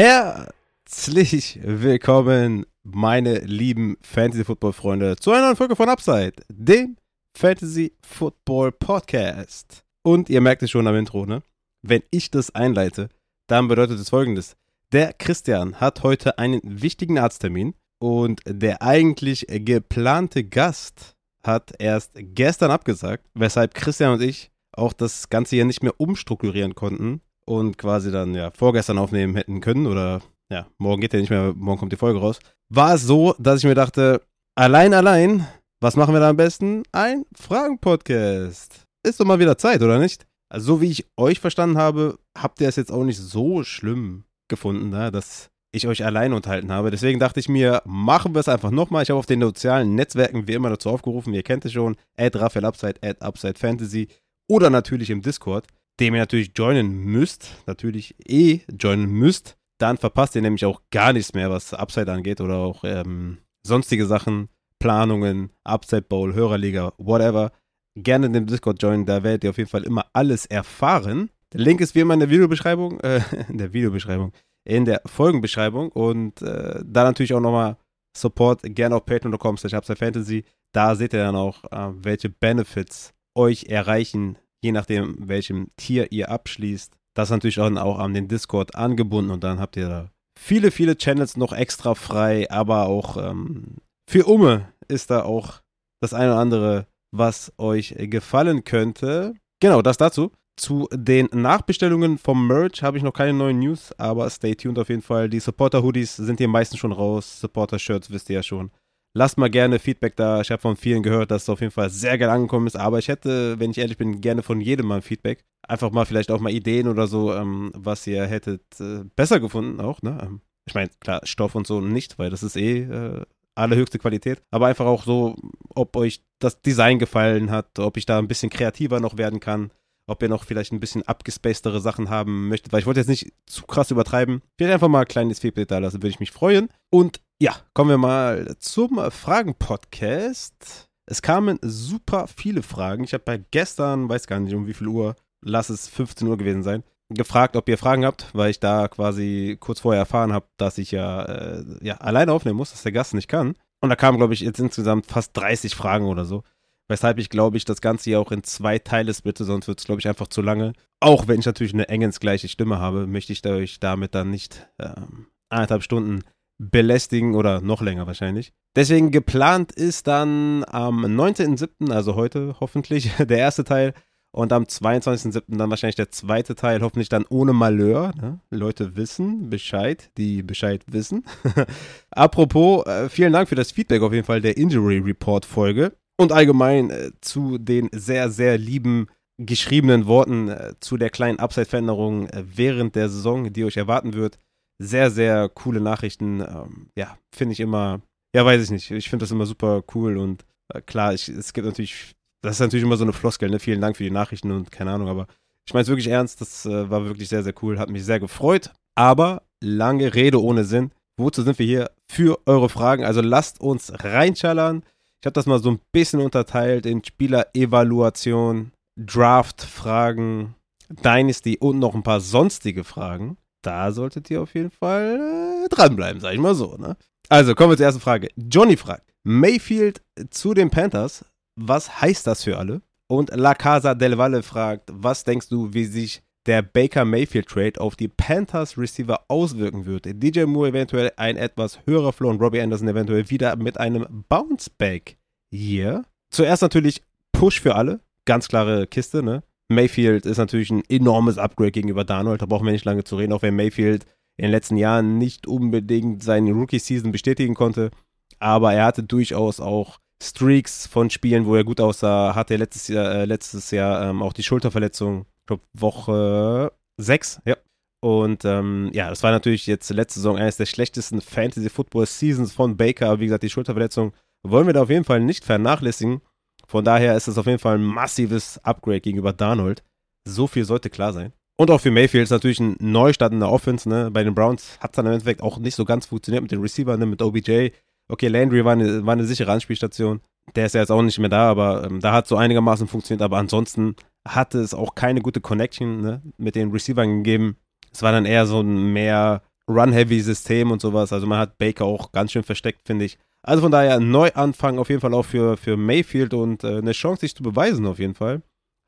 Herzlich willkommen, meine lieben Fantasy-Football-Freunde, zu einer neuen Folge von Upside, dem Fantasy-Football-Podcast. Und ihr merkt es schon am Intro, ne? Wenn ich das einleite, dann bedeutet es folgendes. Der Christian hat heute einen wichtigen Arzttermin und der eigentlich geplante Gast hat erst gestern abgesagt, weshalb Christian und ich auch das Ganze hier nicht mehr umstrukturieren konnten und quasi dann ja vorgestern aufnehmen hätten können oder ja, morgen geht ja nicht mehr, morgen kommt die Folge raus. War es so, dass ich mir dachte, allein, allein, was machen wir da am besten? Ein Fragen-Podcast. Ist doch mal wieder Zeit, oder nicht? Also, so wie ich euch verstanden habe, habt ihr es jetzt auch nicht so schlimm gefunden, ne? dass ich euch allein unterhalten habe. Deswegen dachte ich mir, machen wir es einfach nochmal. Ich habe auf den sozialen Netzwerken wie immer dazu aufgerufen, ihr kennt es schon, at Raphael Upside, at Upside Fantasy oder natürlich im Discord, dem ihr natürlich joinen müsst, natürlich eh joinen müsst. Dann verpasst ihr nämlich auch gar nichts mehr, was Upside angeht oder auch ähm, sonstige Sachen, Planungen, Upside Bowl, Hörerliga, whatever. Gerne in dem Discord joinen, da werdet ihr auf jeden Fall immer alles erfahren. Der Link ist wie immer in der Videobeschreibung, äh, in der Videobeschreibung, in der Folgenbeschreibung und äh, da natürlich auch nochmal Support gerne auf patreon.com slash Fantasy. Da seht ihr dann auch, äh, welche Benefits euch erreichen, je nachdem, welchem Tier ihr abschließt. Das ist natürlich auch, an den Discord angebunden und dann habt ihr da viele, viele Channels noch extra frei, aber auch ähm, für Umme ist da auch das eine oder andere, was euch gefallen könnte. Genau, das dazu. Zu den Nachbestellungen vom Merch habe ich noch keine neuen News, aber stay tuned auf jeden Fall. Die Supporter-Hoodies sind hier meistens schon raus. Supporter-Shirts wisst ihr ja schon. Lasst mal gerne Feedback da. Ich habe von vielen gehört, dass es auf jeden Fall sehr geil angekommen ist. Aber ich hätte, wenn ich ehrlich bin, gerne von jedem mal Feedback. Einfach mal vielleicht auch mal Ideen oder so, ähm, was ihr hättet äh, besser gefunden auch. Ne? Ähm, ich meine, klar, Stoff und so nicht, weil das ist eh äh, allerhöchste Qualität. Aber einfach auch so, ob euch das Design gefallen hat, ob ich da ein bisschen kreativer noch werden kann ob ihr noch vielleicht ein bisschen abgespacedere Sachen haben möchtet, weil ich wollte jetzt nicht zu krass übertreiben. Vielleicht einfach mal ein kleines Feedback da lassen, würde ich mich freuen. Und ja, kommen wir mal zum Fragen-Podcast. Es kamen super viele Fragen. Ich habe bei gestern, weiß gar nicht um wie viel Uhr, lass es 15 Uhr gewesen sein, gefragt, ob ihr Fragen habt, weil ich da quasi kurz vorher erfahren habe, dass ich ja, äh, ja alleine aufnehmen muss, dass der Gast nicht kann. Und da kamen, glaube ich, jetzt insgesamt fast 30 Fragen oder so. Weshalb ich, glaube ich, das Ganze hier auch in zwei Teile splitte, sonst wird es, glaube ich, einfach zu lange. Auch wenn ich natürlich eine engensgleiche Stimme habe, möchte ich euch damit dann nicht ähm, anderthalb Stunden belästigen oder noch länger wahrscheinlich. Deswegen geplant ist dann am 19.07., also heute hoffentlich, der erste Teil. Und am 22.07. dann wahrscheinlich der zweite Teil, hoffentlich dann ohne Malheur. Ne? Leute wissen Bescheid, die Bescheid wissen. Apropos, äh, vielen Dank für das Feedback auf jeden Fall der Injury Report Folge und allgemein äh, zu den sehr, sehr lieben geschriebenen Worten äh, zu der kleinen Upside-Veränderung äh, während der Saison, die euch erwarten wird. Sehr, sehr coole Nachrichten. Ähm, ja, finde ich immer, ja, weiß ich nicht. Ich finde das immer super cool und äh, klar, ich, es gibt natürlich, das ist natürlich immer so eine Floskel, ne? Vielen Dank für die Nachrichten und keine Ahnung, aber ich meine es wirklich ernst. Das äh, war wirklich sehr, sehr cool, hat mich sehr gefreut. Aber lange Rede ohne Sinn. Wozu sind wir hier? Für eure Fragen. Also lasst uns reinschallern. Ich habe das mal so ein bisschen unterteilt in Spieler-Evaluation, Draft-Fragen, Dynasty und noch ein paar sonstige Fragen. Da solltet ihr auf jeden Fall äh, dranbleiben, sag ich mal so. Ne? Also kommen wir zur ersten Frage. Johnny fragt: Mayfield zu den Panthers, was heißt das für alle? Und La Casa del Valle fragt: Was denkst du, wie sich der Baker Mayfield Trade auf die Panthers Receiver auswirken wird. DJ Moore eventuell ein etwas höherer Flow und Robbie Anderson eventuell wieder mit einem Bounceback hier. Zuerst natürlich Push für alle. Ganz klare Kiste, ne? Mayfield ist natürlich ein enormes Upgrade gegenüber Darnold. Da brauchen wir nicht lange zu reden, auch wenn Mayfield in den letzten Jahren nicht unbedingt seine Rookie-Season bestätigen konnte. Aber er hatte durchaus auch Streaks von Spielen, wo er gut aussah. Hatte letztes Jahr, äh, letztes Jahr ähm, auch die Schulterverletzung glaube, Woche 6, ja. Und ähm, ja, das war natürlich jetzt letzte Saison eines der schlechtesten Fantasy-Football-Seasons von Baker. Aber wie gesagt, die Schulterverletzung wollen wir da auf jeden Fall nicht vernachlässigen. Von daher ist es auf jeden Fall ein massives Upgrade gegenüber Darnold. So viel sollte klar sein. Und auch für Mayfield ist natürlich ein Neustart in der Offense. Ne? Bei den Browns hat es dann im Endeffekt auch nicht so ganz funktioniert mit den Receivern, ne? mit OBJ. Okay, Landry war eine, war eine sichere Anspielstation. Der ist ja jetzt auch nicht mehr da, aber ähm, da hat so einigermaßen funktioniert. Aber ansonsten hatte es auch keine gute Connection ne, mit den Receivern gegeben. Es war dann eher so ein mehr Run-Heavy-System und sowas. Also man hat Baker auch ganz schön versteckt, finde ich. Also von daher Neuanfang auf jeden Fall auch für, für Mayfield und äh, eine Chance, sich zu beweisen auf jeden Fall.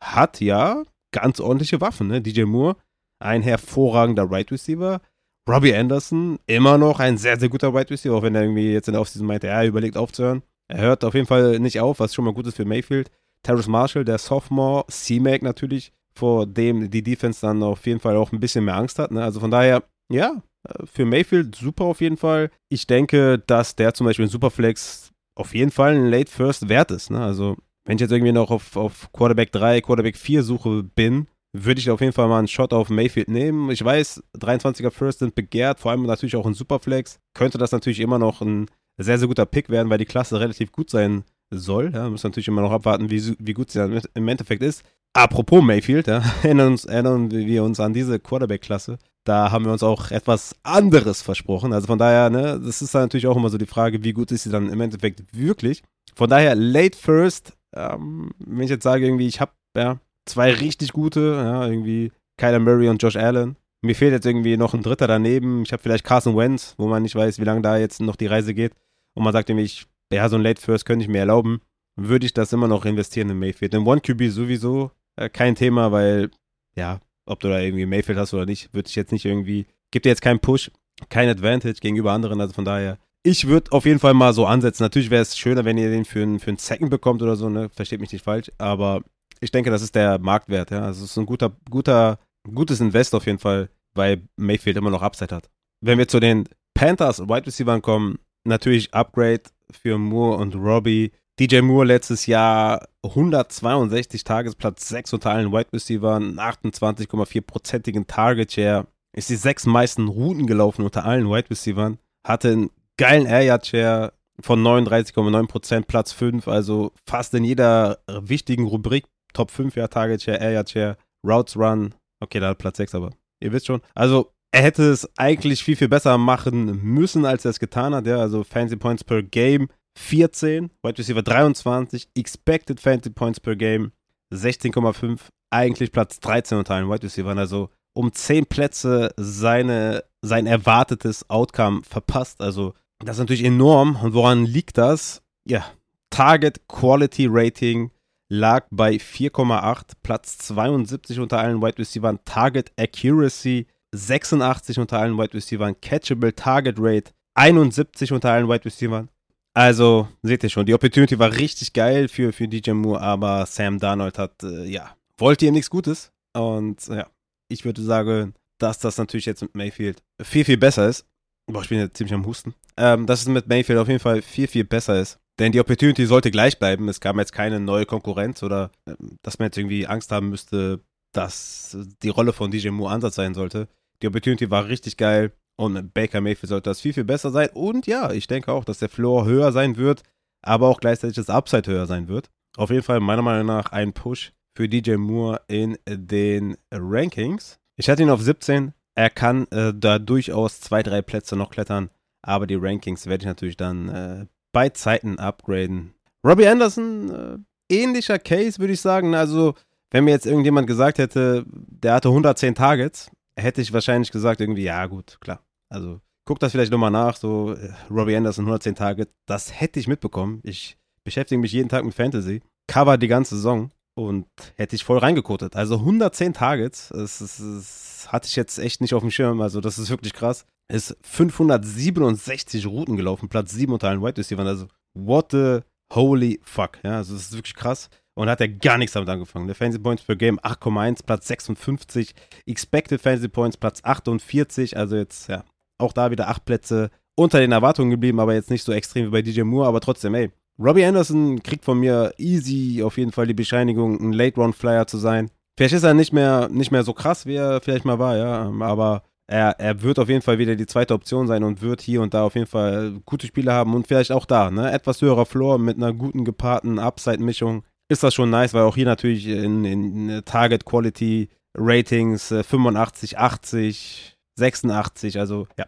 Hat ja ganz ordentliche Waffen, ne? DJ Moore, ein hervorragender Right Receiver. Robbie Anderson, immer noch ein sehr, sehr guter Right Receiver, auch wenn er irgendwie jetzt in der Offseason meinte, er überlegt aufzuhören. Er hört auf jeden Fall nicht auf, was schon mal gut ist für Mayfield. Terrace Marshall, der Sophomore, C-Mac natürlich, vor dem die Defense dann auf jeden Fall auch ein bisschen mehr Angst hat. Ne? Also von daher, ja, für Mayfield super auf jeden Fall. Ich denke, dass der zum Beispiel in Superflex auf jeden Fall ein Late First wert ist. Ne? Also, wenn ich jetzt irgendwie noch auf, auf Quarterback 3, Quarterback 4 Suche bin, würde ich auf jeden Fall mal einen Shot auf Mayfield nehmen. Ich weiß, 23er First sind begehrt, vor allem natürlich auch in Superflex. Könnte das natürlich immer noch ein sehr, sehr guter Pick werden, weil die Klasse relativ gut sein soll. Ja, müssen natürlich immer noch abwarten, wie, wie gut sie dann im Endeffekt ist. Apropos Mayfield, ja, erinnern, uns, erinnern wir uns an diese Quarterback-Klasse. Da haben wir uns auch etwas anderes versprochen. Also von daher, ne, das ist dann natürlich auch immer so die Frage, wie gut ist sie dann im Endeffekt wirklich. Von daher, late first, ähm, wenn ich jetzt sage, irgendwie, ich habe ja, zwei richtig gute, ja, irgendwie Kyler Murray und Josh Allen. Mir fehlt jetzt irgendwie noch ein dritter daneben. Ich habe vielleicht Carson Wentz, wo man nicht weiß, wie lange da jetzt noch die Reise geht. Und man sagt irgendwie, ich, ja, so ein Late First könnte ich mir erlauben. Würde ich das immer noch investieren in Mayfield. In One QB sowieso äh, kein Thema, weil, ja, ob du da irgendwie Mayfield hast oder nicht, würde ich jetzt nicht irgendwie, gibt dir jetzt keinen Push, kein Advantage gegenüber anderen. Also von daher, ich würde auf jeden Fall mal so ansetzen. Natürlich wäre es schöner, wenn ihr den für einen, für Second bekommt oder so, ne? Versteht mich nicht falsch. Aber ich denke, das ist der Marktwert, ja. Also es ist ein guter, guter, gutes Invest auf jeden Fall, weil Mayfield immer noch Upside hat. Wenn wir zu den Panthers Wide Receivers kommen, natürlich Upgrade für Moore und Robbie. DJ Moore letztes Jahr 162 Tagesplatz, 6 unter allen Wide Receivers, 28,4%igen Target Share, ist die sechs meisten Routen gelaufen unter allen Wide Receivers, hatte einen geilen Air Yard Share von 39,9%, Platz 5, also fast in jeder wichtigen Rubrik Top 5 ja Target Share, Air Yard Share, Routes Run, okay, da hat Platz 6, aber ihr wisst schon. Also er hätte es eigentlich viel, viel besser machen müssen, als er es getan hat. Ja, also Fancy Points per Game 14, Wide Receiver 23, Expected Fantasy Points per Game 16,5, eigentlich Platz 13 unter allen Wide Receivers, also um 10 Plätze seine, sein erwartetes Outcome verpasst. Also das ist natürlich enorm. Und woran liegt das? Ja, Target Quality Rating lag bei 4,8, Platz 72 unter allen Wide Receivers, Target Accuracy 86 unter allen Wide Receivers, Catchable Target Rate 71 unter allen Wide Receivers, also, seht ihr schon, die Opportunity war richtig geil für, für DJ Moore, aber Sam Darnold hat, äh, ja, wollte ihm nichts Gutes. Und ja, ich würde sagen, dass das natürlich jetzt mit Mayfield viel, viel besser ist. Boah, ich bin jetzt ziemlich am Husten. Ähm, dass es mit Mayfield auf jeden Fall viel, viel besser ist. Denn die Opportunity sollte gleich bleiben. Es kam jetzt keine neue Konkurrenz oder äh, dass man jetzt irgendwie Angst haben müsste, dass die Rolle von DJ Moore Ansatz sein sollte. Die Opportunity war richtig geil. Und Baker Mayfield sollte das viel, viel besser sein. Und ja, ich denke auch, dass der Floor höher sein wird, aber auch gleichzeitig das Upside höher sein wird. Auf jeden Fall meiner Meinung nach ein Push für DJ Moore in den Rankings. Ich hatte ihn auf 17. Er kann äh, da durchaus zwei, drei Plätze noch klettern, aber die Rankings werde ich natürlich dann äh, bei Zeiten upgraden. Robbie Anderson, äh, ähnlicher Case, würde ich sagen. Also, wenn mir jetzt irgendjemand gesagt hätte, der hatte 110 Targets, hätte ich wahrscheinlich gesagt, irgendwie, ja, gut, klar. Also guck das vielleicht nochmal nach, so äh, Robbie Anderson 110 Tage, das hätte ich mitbekommen. Ich beschäftige mich jeden Tag mit Fantasy, cover die ganze Saison und hätte ich voll reingekotet. Also 110 Targets, das, das, das, hatte ich jetzt echt nicht auf dem Schirm, also das ist wirklich krass. Ist 567 Routen gelaufen, Platz 7 unter allen White Receivers, also what the holy fuck, ja, also das ist wirklich krass. Und hat er gar nichts damit angefangen. Der Fantasy Points per Game 8,1, Platz 56. Expected Fantasy Points Platz 48. Also jetzt, ja, auch da wieder acht Plätze unter den Erwartungen geblieben, aber jetzt nicht so extrem wie bei DJ Moore, aber trotzdem, ey. Robbie Anderson kriegt von mir easy auf jeden Fall die Bescheinigung, ein Late-Round-Flyer zu sein. Vielleicht ist er nicht mehr, nicht mehr so krass, wie er vielleicht mal war, ja, aber er, er wird auf jeden Fall wieder die zweite Option sein und wird hier und da auf jeden Fall gute Spiele haben und vielleicht auch da, ne, etwas höherer Floor mit einer guten gepaarten Upside-Mischung ist das schon nice, weil auch hier natürlich in, in Target Quality Ratings 85, 80, 86. Also ja,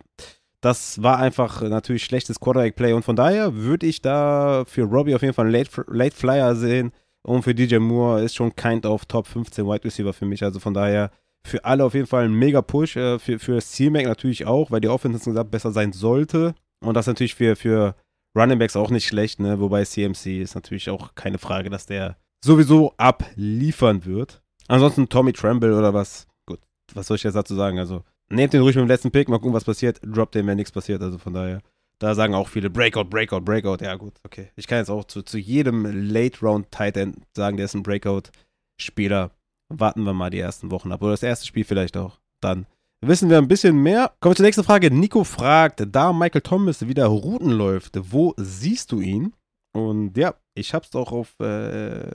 das war einfach natürlich schlechtes Quarterback-Play und von daher würde ich da für Robbie auf jeden Fall einen Late, Late Flyer sehen und für DJ Moore ist schon kind of Top 15 Wide Receiver für mich. Also von daher für alle auf jeden Fall ein mega Push. Äh, für, für C-Mac natürlich auch, weil die Offense insgesamt besser sein sollte. Und das natürlich für, für Running Backs auch nicht schlecht, ne? Wobei CMC ist natürlich auch keine Frage, dass der sowieso abliefern wird. Ansonsten Tommy Tremble oder was. Gut, was soll ich jetzt dazu sagen? Also, nehmt den ruhig mit dem letzten Pick, mal gucken, was passiert. Droppt den, wenn nichts passiert. Also von daher. Da sagen auch viele Breakout, Breakout, Breakout. Ja, gut, okay. Ich kann jetzt auch zu, zu jedem Late-Round-Tight End sagen, der ist ein Breakout-Spieler. Warten wir mal die ersten Wochen ab. Oder das erste Spiel vielleicht auch. Dann wissen wir ein bisschen mehr. Kommen wir zur nächsten Frage. Nico fragt, da Michael Thomas wieder Routen läuft, wo siehst du ihn? Und ja, ich hab's auch auf, äh,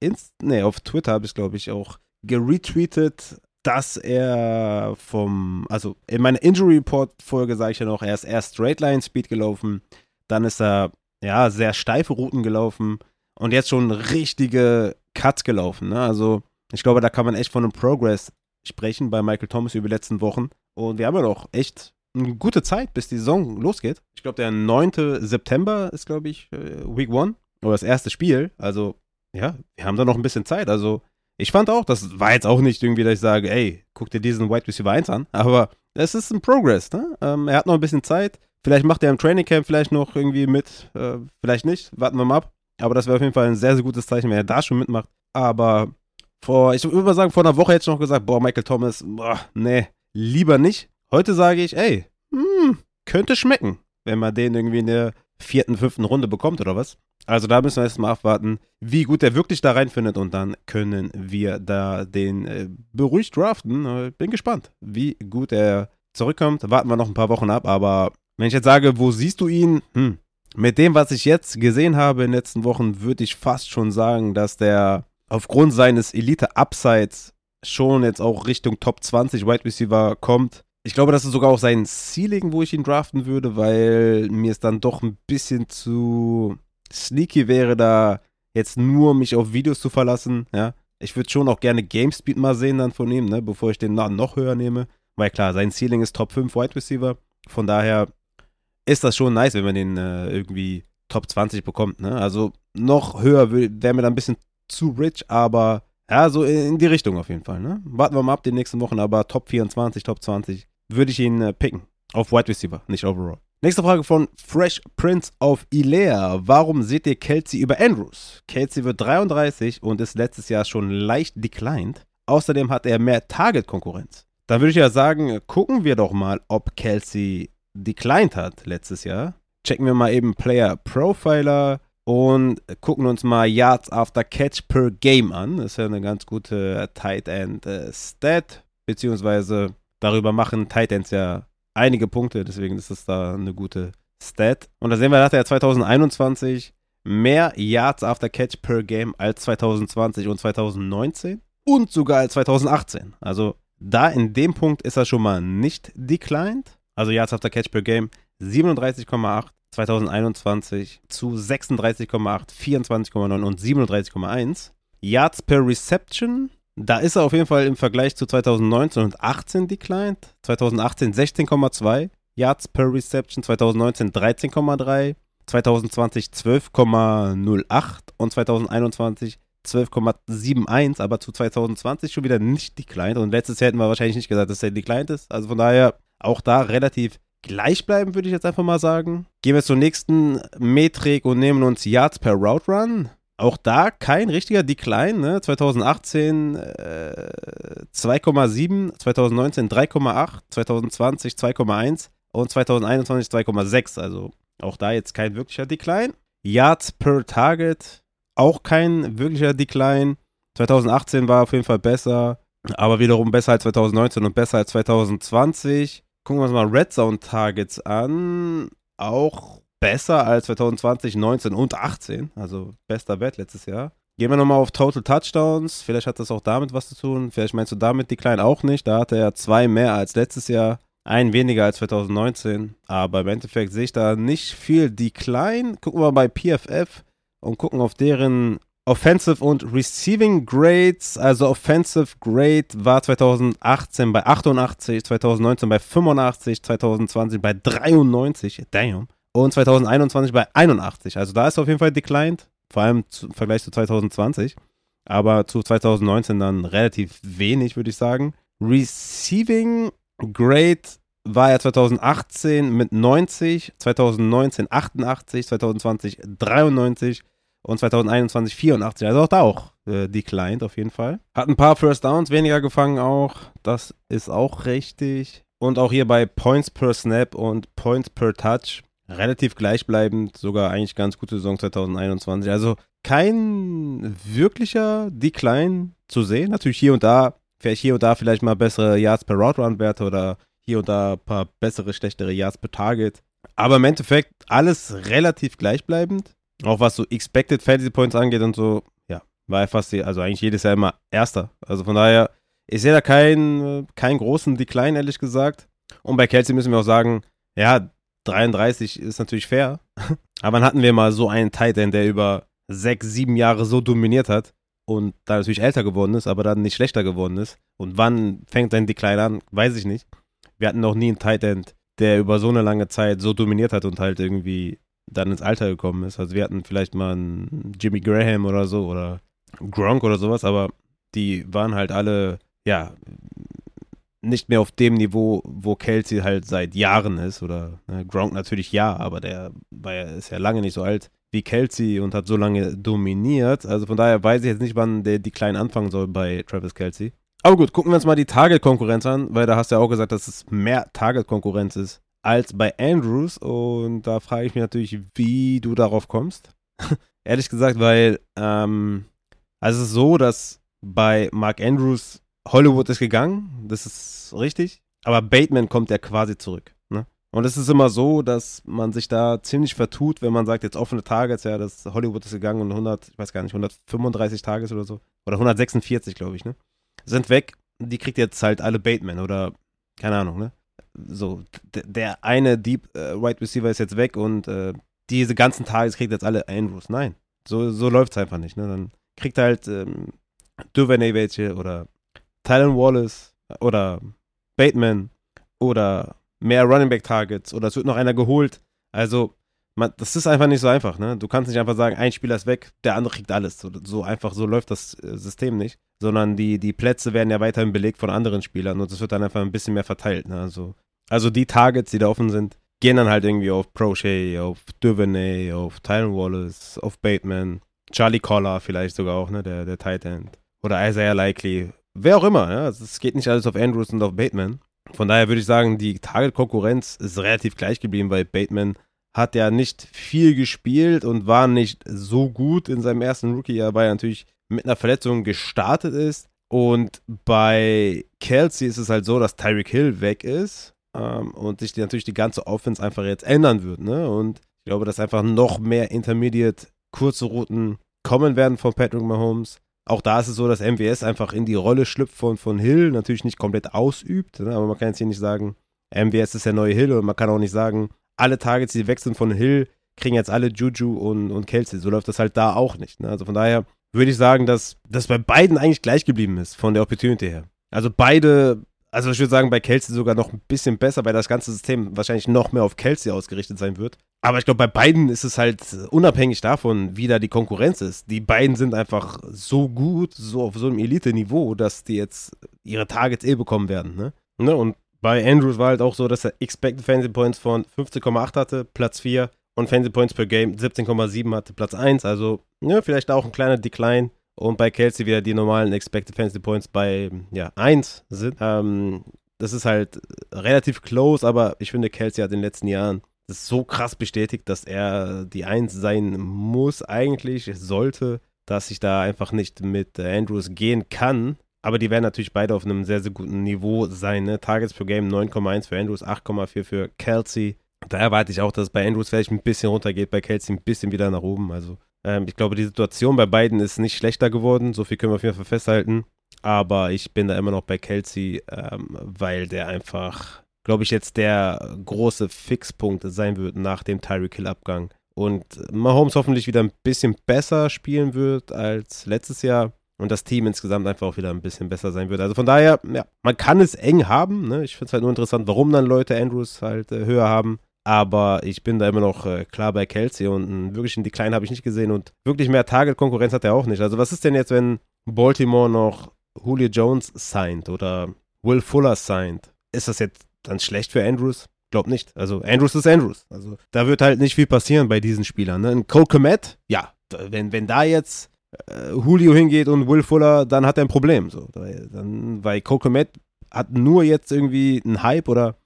Inst nee, auf Twitter habe ich glaube ich auch geretweetet dass er vom, also in meiner Injury Report Folge sage ich ja noch, er ist erst Straight Line Speed gelaufen, dann ist er ja sehr steife Routen gelaufen und jetzt schon richtige Cuts gelaufen. Ne? Also ich glaube, da kann man echt von einem Progress sprechen bei Michael Thomas über die letzten Wochen und wir haben ja noch echt eine gute Zeit, bis die Saison losgeht. Ich glaube, der 9. September ist, glaube ich, äh, Week 1 oder das erste Spiel. Also ja, wir haben da noch ein bisschen Zeit. Also ich fand auch, das war jetzt auch nicht irgendwie, dass ich sage, ey, guck dir diesen Wide Receiver 1 an, aber es ist ein Progress, ne? Ähm, er hat noch ein bisschen Zeit. Vielleicht macht er im Training Camp vielleicht noch irgendwie mit, äh, vielleicht nicht, warten wir mal ab. Aber das wäre auf jeden Fall ein sehr, sehr gutes Zeichen, wenn er da schon mitmacht. Aber vor, ich würde mal sagen, vor einer Woche hätte ich noch gesagt, boah, Michael Thomas, boah, nee, lieber nicht. Heute sage ich, ey, hm, könnte schmecken, wenn man den irgendwie in der vierten, fünften Runde bekommt oder was. Also da müssen wir erst mal abwarten, wie gut er wirklich da reinfindet und dann können wir da den äh, beruhigt draften. Äh, bin gespannt, wie gut er zurückkommt. Warten wir noch ein paar Wochen ab, aber wenn ich jetzt sage, wo siehst du ihn? Hm, mit dem, was ich jetzt gesehen habe in den letzten Wochen, würde ich fast schon sagen, dass der aufgrund seines Elite-Upsides schon jetzt auch Richtung Top 20 Wide Receiver kommt. Ich glaube, das ist sogar auch sein Ceiling, wo ich ihn draften würde, weil mir es dann doch ein bisschen zu sneaky wäre, da jetzt nur mich auf Videos zu verlassen, ja. Ich würde schon auch gerne GameSpeed mal sehen dann von ihm, ne, bevor ich den noch höher nehme. Weil klar, sein Ceiling ist Top 5 Wide Receiver. Von daher ist das schon nice, wenn man den äh, irgendwie Top 20 bekommt, ne. Also noch höher wäre mir dann ein bisschen zu rich, aber ja, so in, die Richtung auf jeden Fall, ne. Warten wir mal ab die nächsten Wochen, aber Top 24, Top 20 würde ich ihn äh, picken. Auf Wide Receiver, nicht overall. Nächste Frage von Fresh Prince of Ilea. Warum seht ihr Kelsey über Andrews? Kelsey wird 33 und ist letztes Jahr schon leicht declined. Außerdem hat er mehr Target-Konkurrenz. Dann würde ich ja sagen, gucken wir doch mal, ob Kelsey declined hat letztes Jahr. Checken wir mal eben Player Profiler und gucken uns mal Yards after Catch per Game an. Das ist ja eine ganz gute Tight End äh, Stat, beziehungsweise darüber machen Tight Ends ja einige Punkte, deswegen ist es da eine gute Stat. Und da sehen wir, da hat er 2021 mehr Yards after Catch per Game als 2020 und 2019 und sogar als 2018. Also da in dem Punkt ist er schon mal nicht declined. Also Yards after Catch per Game 37,8 2021 zu 36,8, 24,9 und 37,1. Yards per Reception da ist er auf jeden Fall im Vergleich zu 2019 und 18 declined. 2018 16,2 Yards per Reception, 2019 13,3, 2020 12,08 und 2021 12,71, aber zu 2020 schon wieder nicht declined. Und letztes Jahr hätten wir wahrscheinlich nicht gesagt, dass er declined ist. Also von daher auch da relativ gleich bleiben, würde ich jetzt einfach mal sagen. Gehen wir zur nächsten Metrik und nehmen uns Yards per Route Run. Auch da kein richtiger Decline. Ne? 2018 äh, 2,7, 2019 3,8, 2020 2,1 und 2021 2,6. Also auch da jetzt kein wirklicher Decline. Yards per Target auch kein wirklicher Decline. 2018 war auf jeden Fall besser, aber wiederum besser als 2019 und besser als 2020. Gucken wir uns mal Red Zone Targets an. Auch besser als 2020, 19 und 18. Also bester Wert letztes Jahr. Gehen wir nochmal auf Total Touchdowns. Vielleicht hat das auch damit was zu tun. Vielleicht meinst du damit die Kleinen auch nicht. Da hatte er zwei mehr als letztes Jahr. Ein weniger als 2019. Aber im Endeffekt sehe ich da nicht viel Decline. Gucken wir bei PFF und gucken auf deren Offensive und Receiving Grades. Also Offensive Grade war 2018 bei 88, 2019 bei 85, 2020 bei 93. Damn und 2021 bei 81. Also da ist auf jeden Fall declined, vor allem im Vergleich zu 2020. aber zu 2019 dann relativ wenig, würde ich sagen. Receiving Grade war er 2018 mit 90, 2019 88, 2020 93 und 2021 84. Also auch da auch äh, declined auf jeden Fall. Hat ein paar First Downs weniger gefangen auch. Das ist auch richtig. Und auch hier bei Points per Snap und Points per Touch relativ gleichbleibend. Sogar eigentlich ganz gute Saison 2021. Also kein wirklicher Decline zu sehen. Natürlich hier und da, vielleicht hier und da vielleicht mal bessere Yards per Route Run Werte oder hier und da ein paar bessere, schlechtere Yards per Target. Aber im Endeffekt alles relativ gleichbleibend. Auch was so Expected Fantasy Points angeht und so, ja, war er fast, also eigentlich jedes Jahr immer Erster. Also von daher, ich sehe da keinen, keinen großen Decline, ehrlich gesagt. Und bei Kelsey müssen wir auch sagen, ja, 33 ist natürlich fair. Aber dann hatten wir mal so einen Titan, der über sechs, sieben Jahre so dominiert hat und da natürlich älter geworden ist, aber dann nicht schlechter geworden ist. Und wann fängt ein Decline an, weiß ich nicht. Wir hatten noch nie einen Tight End, der über so eine lange Zeit so dominiert hat und halt irgendwie dann ins Alter gekommen ist. Also wir hatten vielleicht mal einen Jimmy Graham oder so oder Gronk oder sowas, aber die waren halt alle, ja, nicht mehr auf dem Niveau, wo Kelsey halt seit Jahren ist. Oder ne, Gronk natürlich ja, aber der war ja, ist ja lange nicht so alt wie Kelsey und hat so lange dominiert. Also von daher weiß ich jetzt nicht, wann der Decline anfangen soll bei Travis Kelsey. Aber gut, gucken wir uns mal die Target-Konkurrenz an, weil da hast du ja auch gesagt, dass es mehr Target-Konkurrenz ist als bei Andrews. Und da frage ich mich natürlich, wie du darauf kommst. Ehrlich gesagt, weil ähm, also es ist so, dass bei Mark Andrews Hollywood ist gegangen, das ist richtig, aber Bateman kommt ja quasi zurück. Ne? Und es ist immer so, dass man sich da ziemlich vertut, wenn man sagt, jetzt offene Targets, ja, das Hollywood ist gegangen und 100, ich weiß gar nicht, 135 Tages oder so. Oder 146, glaube ich, ne? sind weg. Die kriegt jetzt halt alle Bateman oder keine Ahnung, ne? So, der eine Deep äh, Wide Receiver ist jetzt weg und äh, diese ganzen Tages kriegt jetzt alle Andrews. Nein, so, so läuft es einfach nicht. Ne? Dann kriegt halt ähm, Duvernay welche oder Tylen Wallace oder Bateman oder mehr Running Back Targets oder es wird noch einer geholt. Also man, das ist einfach nicht so einfach, ne? Du kannst nicht einfach sagen, ein Spieler ist weg, der andere kriegt alles. So, so einfach, so läuft das äh, System nicht. Sondern die, die Plätze werden ja weiterhin belegt von anderen Spielern und es wird dann einfach ein bisschen mehr verteilt, ne? Also, also die Targets, die da offen sind, gehen dann halt irgendwie auf Prochet, auf Duvernay, auf Tyron Wallace, auf Bateman, Charlie Collar vielleicht sogar auch, ne? Der, der Tight End. Oder Isaiah Likely. Wer auch immer? Also es geht nicht alles auf Andrews und auf Bateman. Von daher würde ich sagen, die Target-Konkurrenz ist relativ gleich geblieben, weil Bateman hat ja nicht viel gespielt und war nicht so gut in seinem ersten Rookie-Jahr, weil er natürlich mit einer Verletzung gestartet ist. Und bei Kelsey ist es halt so, dass Tyreek Hill weg ist ähm, und sich die, natürlich die ganze Offense einfach jetzt ändern wird. Ne? Und ich glaube, dass einfach noch mehr Intermediate kurze Routen kommen werden von Patrick Mahomes. Auch da ist es so, dass MWS einfach in die Rolle schlüpft von, von Hill, natürlich nicht komplett ausübt, ne? aber man kann jetzt hier nicht sagen, MWS ist der neue Hill und man kann auch nicht sagen, alle Targets, die wechseln von Hill, kriegen jetzt alle Juju und, und Kelsey. So läuft das halt da auch nicht. Ne? Also von daher würde ich sagen, dass das bei beiden eigentlich gleich geblieben ist, von der Opportunity her. Also beide, also ich würde sagen, bei Kelsey sogar noch ein bisschen besser, weil das ganze System wahrscheinlich noch mehr auf Kelsey ausgerichtet sein wird. Aber ich glaube, bei beiden ist es halt unabhängig davon, wie da die Konkurrenz ist. Die beiden sind einfach so gut, so auf so einem Elite-Niveau, dass die jetzt ihre Targets eh bekommen werden. Ne? ne? Und bei Andrews war halt auch so, dass er Expected Fantasy Points von 15,8 hatte, Platz 4 und Fantasy Points per Game 17,7 hatte, Platz 1. Also, ja, vielleicht auch ein kleiner Decline. Und bei Kelsey wieder die normalen Expected Fantasy Points bei ja, 1 sind. Ähm, das ist halt relativ close, aber ich finde, Kelsey hat in den letzten Jahren das so krass bestätigt, dass er die 1 sein muss, eigentlich, sollte, dass ich da einfach nicht mit Andrews gehen kann. Aber die werden natürlich beide auf einem sehr, sehr guten Niveau sein. Ne? Targets per Game 9,1 für Andrews, 8,4 für Kelsey. Da erwarte ich auch, dass es bei Andrews vielleicht ein bisschen runtergeht, bei Kelsey ein bisschen wieder nach oben. Also ähm, ich glaube, die Situation bei beiden ist nicht schlechter geworden. So viel können wir auf jeden Fall festhalten. Aber ich bin da immer noch bei Kelsey, ähm, weil der einfach, glaube ich, jetzt der große Fixpunkt sein wird nach dem Tyreek Hill-Abgang. Und Mahomes hoffentlich wieder ein bisschen besser spielen wird als letztes Jahr und das Team insgesamt einfach auch wieder ein bisschen besser sein wird. Also von daher, ja, man kann es eng haben. Ne? Ich finde es halt nur interessant, warum dann Leute Andrews halt äh, höher haben. Aber ich bin da immer noch äh, klar bei Kelsey und einen wirklichen Decline habe ich nicht gesehen und wirklich mehr Target-Konkurrenz hat er auch nicht. Also was ist denn jetzt, wenn Baltimore noch Julio Jones signed oder Will Fuller signed, ist das jetzt dann schlecht für Andrews? Glaub nicht. Also Andrews ist Andrews. Also da wird halt nicht viel passieren bei diesen Spielern. Ne? Cole Komet, ja, wenn, wenn da jetzt äh, Julio hingeht und Will Fuller, dann hat er ein Problem. So. Dann, weil Cole Komet hat nur jetzt irgendwie einen Hype oder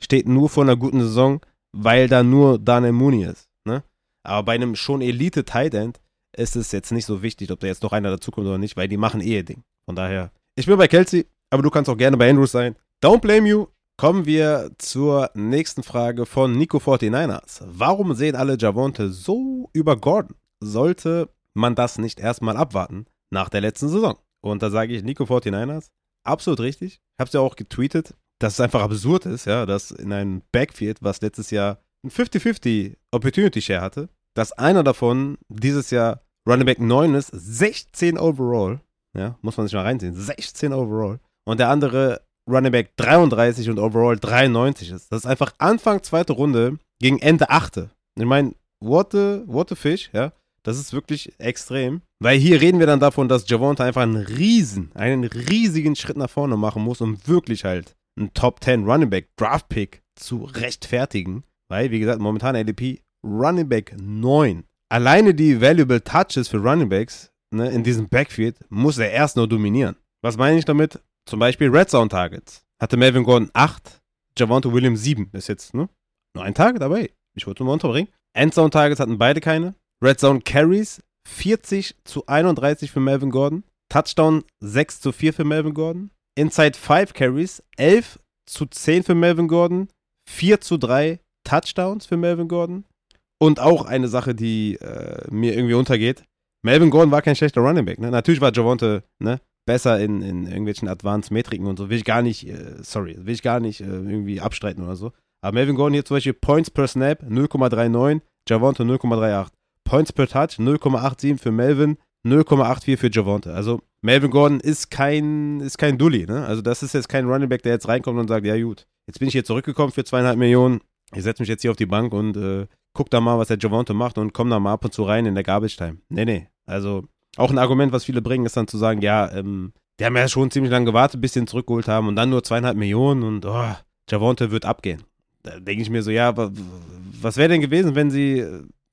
steht nur vor einer guten Saison, weil da nur Daniel Mooney ist. Ne? Aber bei einem schon Elite-Tight End ist es jetzt nicht so wichtig, ob da jetzt noch einer dazukommt oder nicht, weil die machen eh ihr Ding. Von daher, ich bin bei Kelsey, aber du kannst auch gerne bei Andrews sein. Don't blame you. Kommen wir zur nächsten Frage von Nico 49ers. Warum sehen alle Javonte so über Gordon? Sollte man das nicht erstmal abwarten nach der letzten Saison? Und da sage ich Nico 49ers, absolut richtig. Ich habe es ja auch getweetet, dass es einfach absurd ist, ja, dass in einem Backfield, was letztes Jahr ein 50-50 Opportunity Share hatte, dass einer davon dieses Jahr Running Back 9 ist, 16 overall, ja, muss man sich mal reinziehen, 16 overall. Und der andere Running Back 33 und overall 93 ist. Das ist einfach Anfang zweite Runde gegen Ende achte. Ich meine, what the, what the fish, ja. Das ist wirklich extrem. Weil hier reden wir dann davon, dass Javonta einfach einen riesen, einen riesigen Schritt nach vorne machen muss, um wirklich halt einen Top 10 Running Back Draft Pick zu rechtfertigen. Weil, wie gesagt, momentan ADP Running Back 9. Alleine die Valuable Touches für Running Backs ne, in diesem Backfield muss er erst nur dominieren. Was meine ich damit? Zum Beispiel Red Zone Targets. Hatte Melvin Gordon 8, Javante Williams 7. Ist jetzt ne? nur ein Target, aber hey, ich wollte nur unterbringen. Endzone Targets hatten beide keine. Red Zone Carries 40 zu 31 für Melvin Gordon. Touchdown 6 zu 4 für Melvin Gordon. Inside 5 Carries 11 zu 10 für Melvin Gordon. 4 zu 3 Touchdowns für Melvin Gordon. Und auch eine Sache, die äh, mir irgendwie untergeht. Melvin Gordon war kein schlechter Running Back. Ne? Natürlich war Javonte ne, besser in, in irgendwelchen Advanced-Metriken und so. Will ich gar nicht, äh, sorry, will ich gar nicht äh, irgendwie abstreiten oder so. Aber Melvin Gordon hier zum Beispiel Points per Snap 0,39, Javonte 0,38. Points per Touch 0,87 für Melvin, 0,84 für Javonte. Also Melvin Gordon ist kein, ist kein Dulli, ne? Also das ist jetzt kein Running Back, der jetzt reinkommt und sagt, ja gut, jetzt bin ich hier zurückgekommen für zweieinhalb Millionen, ich setze mich jetzt hier auf die Bank und äh, guck da mal, was der Javonte macht und komm da mal ab und zu rein in der Garbage Time. Nee, nee. Also auch ein Argument, was viele bringen, ist dann zu sagen, ja, ähm, die haben ja schon ziemlich lange gewartet, bis sie ihn zurückgeholt haben und dann nur zweieinhalb Millionen und oh, Javonte wird abgehen. Da denke ich mir so, ja, was wäre denn gewesen, wenn sie,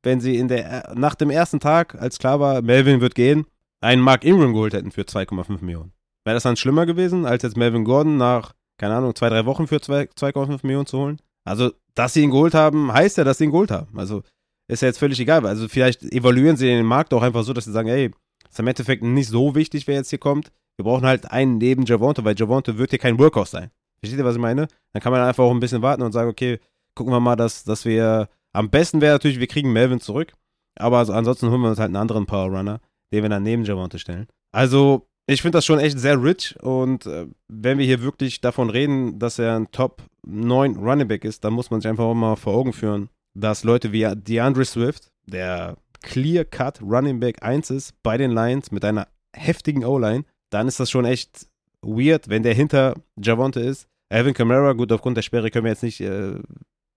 wenn sie in der, nach dem ersten Tag, als klar war, Melvin wird gehen, einen Mark Ingram geholt hätten für 2,5 Millionen? Wäre das dann schlimmer gewesen, als jetzt Melvin Gordon nach, keine Ahnung, zwei, drei Wochen für 2,5 Millionen zu holen? Also, dass sie ihn geholt haben, heißt ja, dass sie ihn geholt haben. Also, ist ja jetzt völlig egal. Also, vielleicht evaluieren sie den Markt auch einfach so, dass sie sagen, ey, ist im Endeffekt nicht so wichtig, wer jetzt hier kommt. Wir brauchen halt einen neben Javonte, weil Javonte wird hier kein Workhouse sein. Versteht ihr, was ich meine? Dann kann man einfach auch ein bisschen warten und sagen, okay, gucken wir mal, dass, dass wir. Am besten wäre natürlich, wir kriegen Melvin zurück. Aber also ansonsten holen wir uns halt einen anderen Power Runner, den wir dann neben Javonte stellen. Also, ich finde das schon echt sehr rich. Und äh, wenn wir hier wirklich davon reden, dass er ein Top 9 Running Back ist, dann muss man sich einfach auch mal vor Augen führen, dass Leute wie DeAndre Swift, der Clear-Cut Running Back 1 ist bei den Lions mit einer heftigen O-Line, dann ist das schon echt weird, wenn der hinter Javonte ist. Alvin Kamara, gut, aufgrund der Sperre können wir jetzt nicht äh,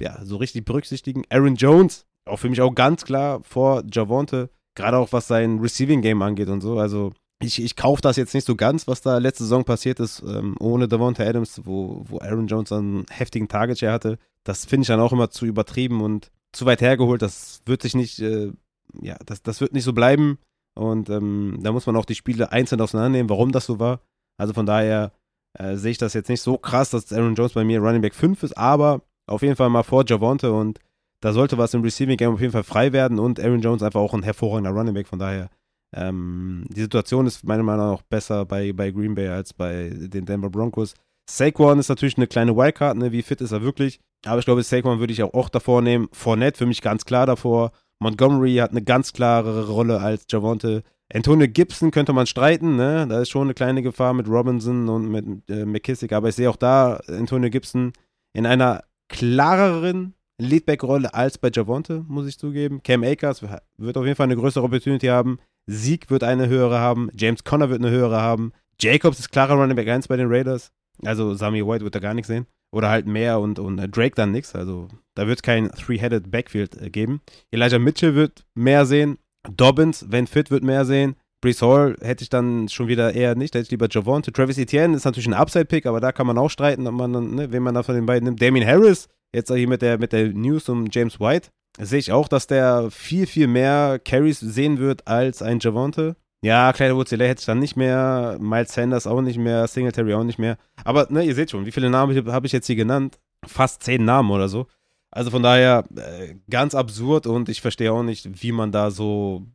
ja, so richtig berücksichtigen. Aaron Jones, auch für mich auch ganz klar vor Javonte, gerade auch was sein Receiving Game angeht und so. Also ich, ich kaufe das jetzt nicht so ganz, was da letzte Saison passiert ist, ähm, ohne Davonte Adams, wo, wo Aaron Jones einen heftigen Target Share hatte. Das finde ich dann auch immer zu übertrieben und zu weit hergeholt. Das wird sich nicht äh, ja, das, das wird nicht so bleiben. Und ähm, da muss man auch die Spiele einzeln auseinandernehmen, warum das so war. Also von daher äh, sehe ich das jetzt nicht so krass, dass Aaron Jones bei mir Running Back 5 ist, aber auf jeden Fall mal vor Javonte und da sollte was im Receiving Game auf jeden Fall frei werden und Aaron Jones einfach auch ein hervorragender Running Back. Von daher, ähm, die Situation ist meiner Meinung nach besser bei, bei Green Bay als bei den Denver Broncos. Saquon ist natürlich eine kleine Wildcard, ne? wie fit ist er wirklich? Aber ich glaube, Saquon würde ich auch, auch davor nehmen. Fournette für mich ganz klar davor. Montgomery hat eine ganz klare Rolle als Javonte. Antonio Gibson könnte man streiten, ne? Da ist schon eine kleine Gefahr mit Robinson und mit äh, McKissick, aber ich sehe auch da Antonio Gibson in einer klareren Leadback-Rolle als bei Javonte, muss ich zugeben. Cam Akers wird auf jeden Fall eine größere Opportunity haben. Sieg wird eine höhere haben. James Conner wird eine höhere haben. Jacobs ist klarer Running Back 1 bei den Raiders. Also Sami White wird da gar nichts sehen. Oder halt mehr und, und Drake dann nichts. Also da wird es kein Three-Headed Backfield äh, geben. Elijah Mitchell wird mehr sehen. Dobbins, wenn fit, wird mehr sehen. Brees Hall hätte ich dann schon wieder eher nicht, da hätte ich lieber Javonte. Travis Etienne ist natürlich ein Upside-Pick, aber da kann man auch streiten, ob man dann, ne, wen man da von den beiden nimmt. Damien Harris, jetzt hier mit der, mit der News um James White, sehe ich auch, dass der viel, viel mehr Carries sehen wird als ein Javonte. Ja, Clyde Woods hätte ich dann nicht mehr, Miles Sanders auch nicht mehr, Singletary auch nicht mehr. Aber ne, ihr seht schon, wie viele Namen habe ich jetzt hier genannt? Fast zehn Namen oder so. Also von daher äh, ganz absurd und ich verstehe auch nicht, wie man da so,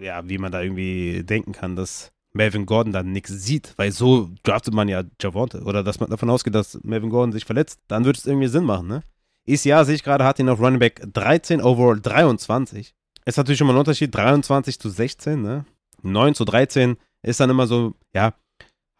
ja, wie man da irgendwie denken kann, dass Melvin Gordon dann nichts sieht, weil so draftet man ja Javonte oder dass man davon ausgeht, dass Melvin Gordon sich verletzt, dann würde es irgendwie Sinn machen, ne? Ist ja, sehe ich gerade, hat ihn auf Running Back 13, overall 23. Ist natürlich schon mal ein Unterschied, 23 zu 16, ne? 9 zu 13 ist dann immer so, ja,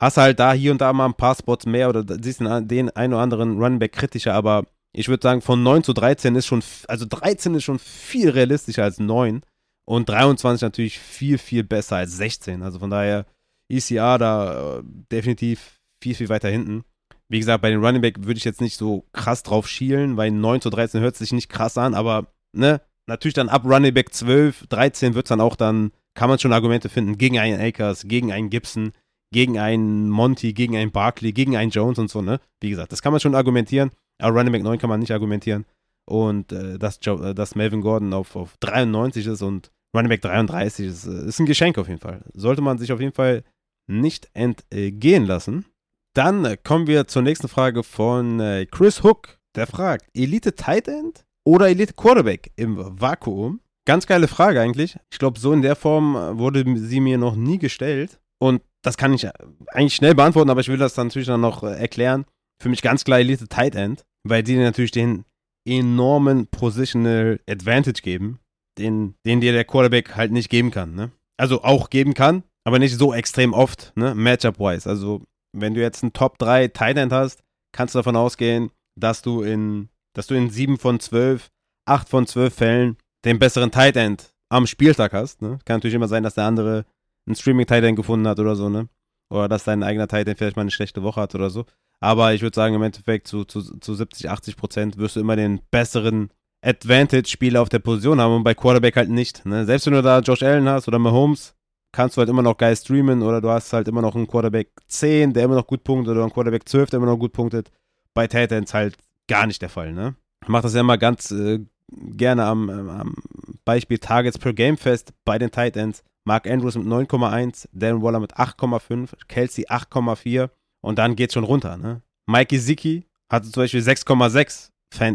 hast halt da hier und da mal ein paar Spots mehr oder siehst den, einen oder anderen Running Back kritischer, aber ich würde sagen, von 9 zu 13 ist schon, also 13 ist schon viel realistischer als 9 und 23 natürlich viel, viel besser als 16. Also von daher, ECR da äh, definitiv viel, viel weiter hinten. Wie gesagt, bei den Running Back würde ich jetzt nicht so krass drauf schielen, weil 9 zu 13 hört sich nicht krass an, aber ne, natürlich dann ab Running Back 12, 13 wird es dann auch dann, kann man schon Argumente finden gegen einen Akers, gegen einen Gibson, gegen einen Monty, gegen einen Barkley, gegen einen Jones und so, ne? Wie gesagt, das kann man schon argumentieren. Aber Running Back 9 kann man nicht argumentieren. Und äh, dass, Joe, äh, dass Melvin Gordon auf, auf 93 ist und Running Back 33 ist, äh, ist ein Geschenk auf jeden Fall. Sollte man sich auf jeden Fall nicht entgehen lassen. Dann äh, kommen wir zur nächsten Frage von Chris Hook. Der fragt: Elite Tight End oder Elite Quarterback im Vakuum? Ganz geile Frage eigentlich. Ich glaube, so in der Form wurde sie mir noch nie gestellt. Und das kann ich eigentlich schnell beantworten, aber ich will das dann natürlich dann noch erklären. Für mich ganz klar Elite Tight End weil die natürlich den enormen Positional Advantage geben, den, den dir der Quarterback halt nicht geben kann. Ne? Also auch geben kann, aber nicht so extrem oft, ne? Matchup-wise. Also, wenn du jetzt einen Top 3 Tight End hast, kannst du davon ausgehen, dass du in, dass du in 7 von 12, 8 von 12 Fällen den besseren Tight End am Spieltag hast. Ne? Kann natürlich immer sein, dass der andere einen Streaming Tight End gefunden hat oder so, ne? Oder dass dein eigener Tight End vielleicht mal eine schlechte Woche hat oder so. Aber ich würde sagen, im Endeffekt zu, zu, zu 70, 80 Prozent wirst du immer den besseren Advantage-Spieler auf der Position haben und bei Quarterback halt nicht. Ne? Selbst wenn du da Josh Allen hast oder Mahomes, kannst du halt immer noch geil streamen oder du hast halt immer noch einen Quarterback 10, der immer noch gut punktet oder einen Quarterback 12, der immer noch gut punktet. Bei Titans halt gar nicht der Fall. Ne? Ich mache das ja immer ganz äh, gerne am, am, Beispiel Targets per Game fest bei den Titans. Mark Andrews mit 9,1, Dan Waller mit 8,5, Kelsey 8,4 und dann geht's schon runter. Ne? Mikey Zicki hatte zum Beispiel 6,6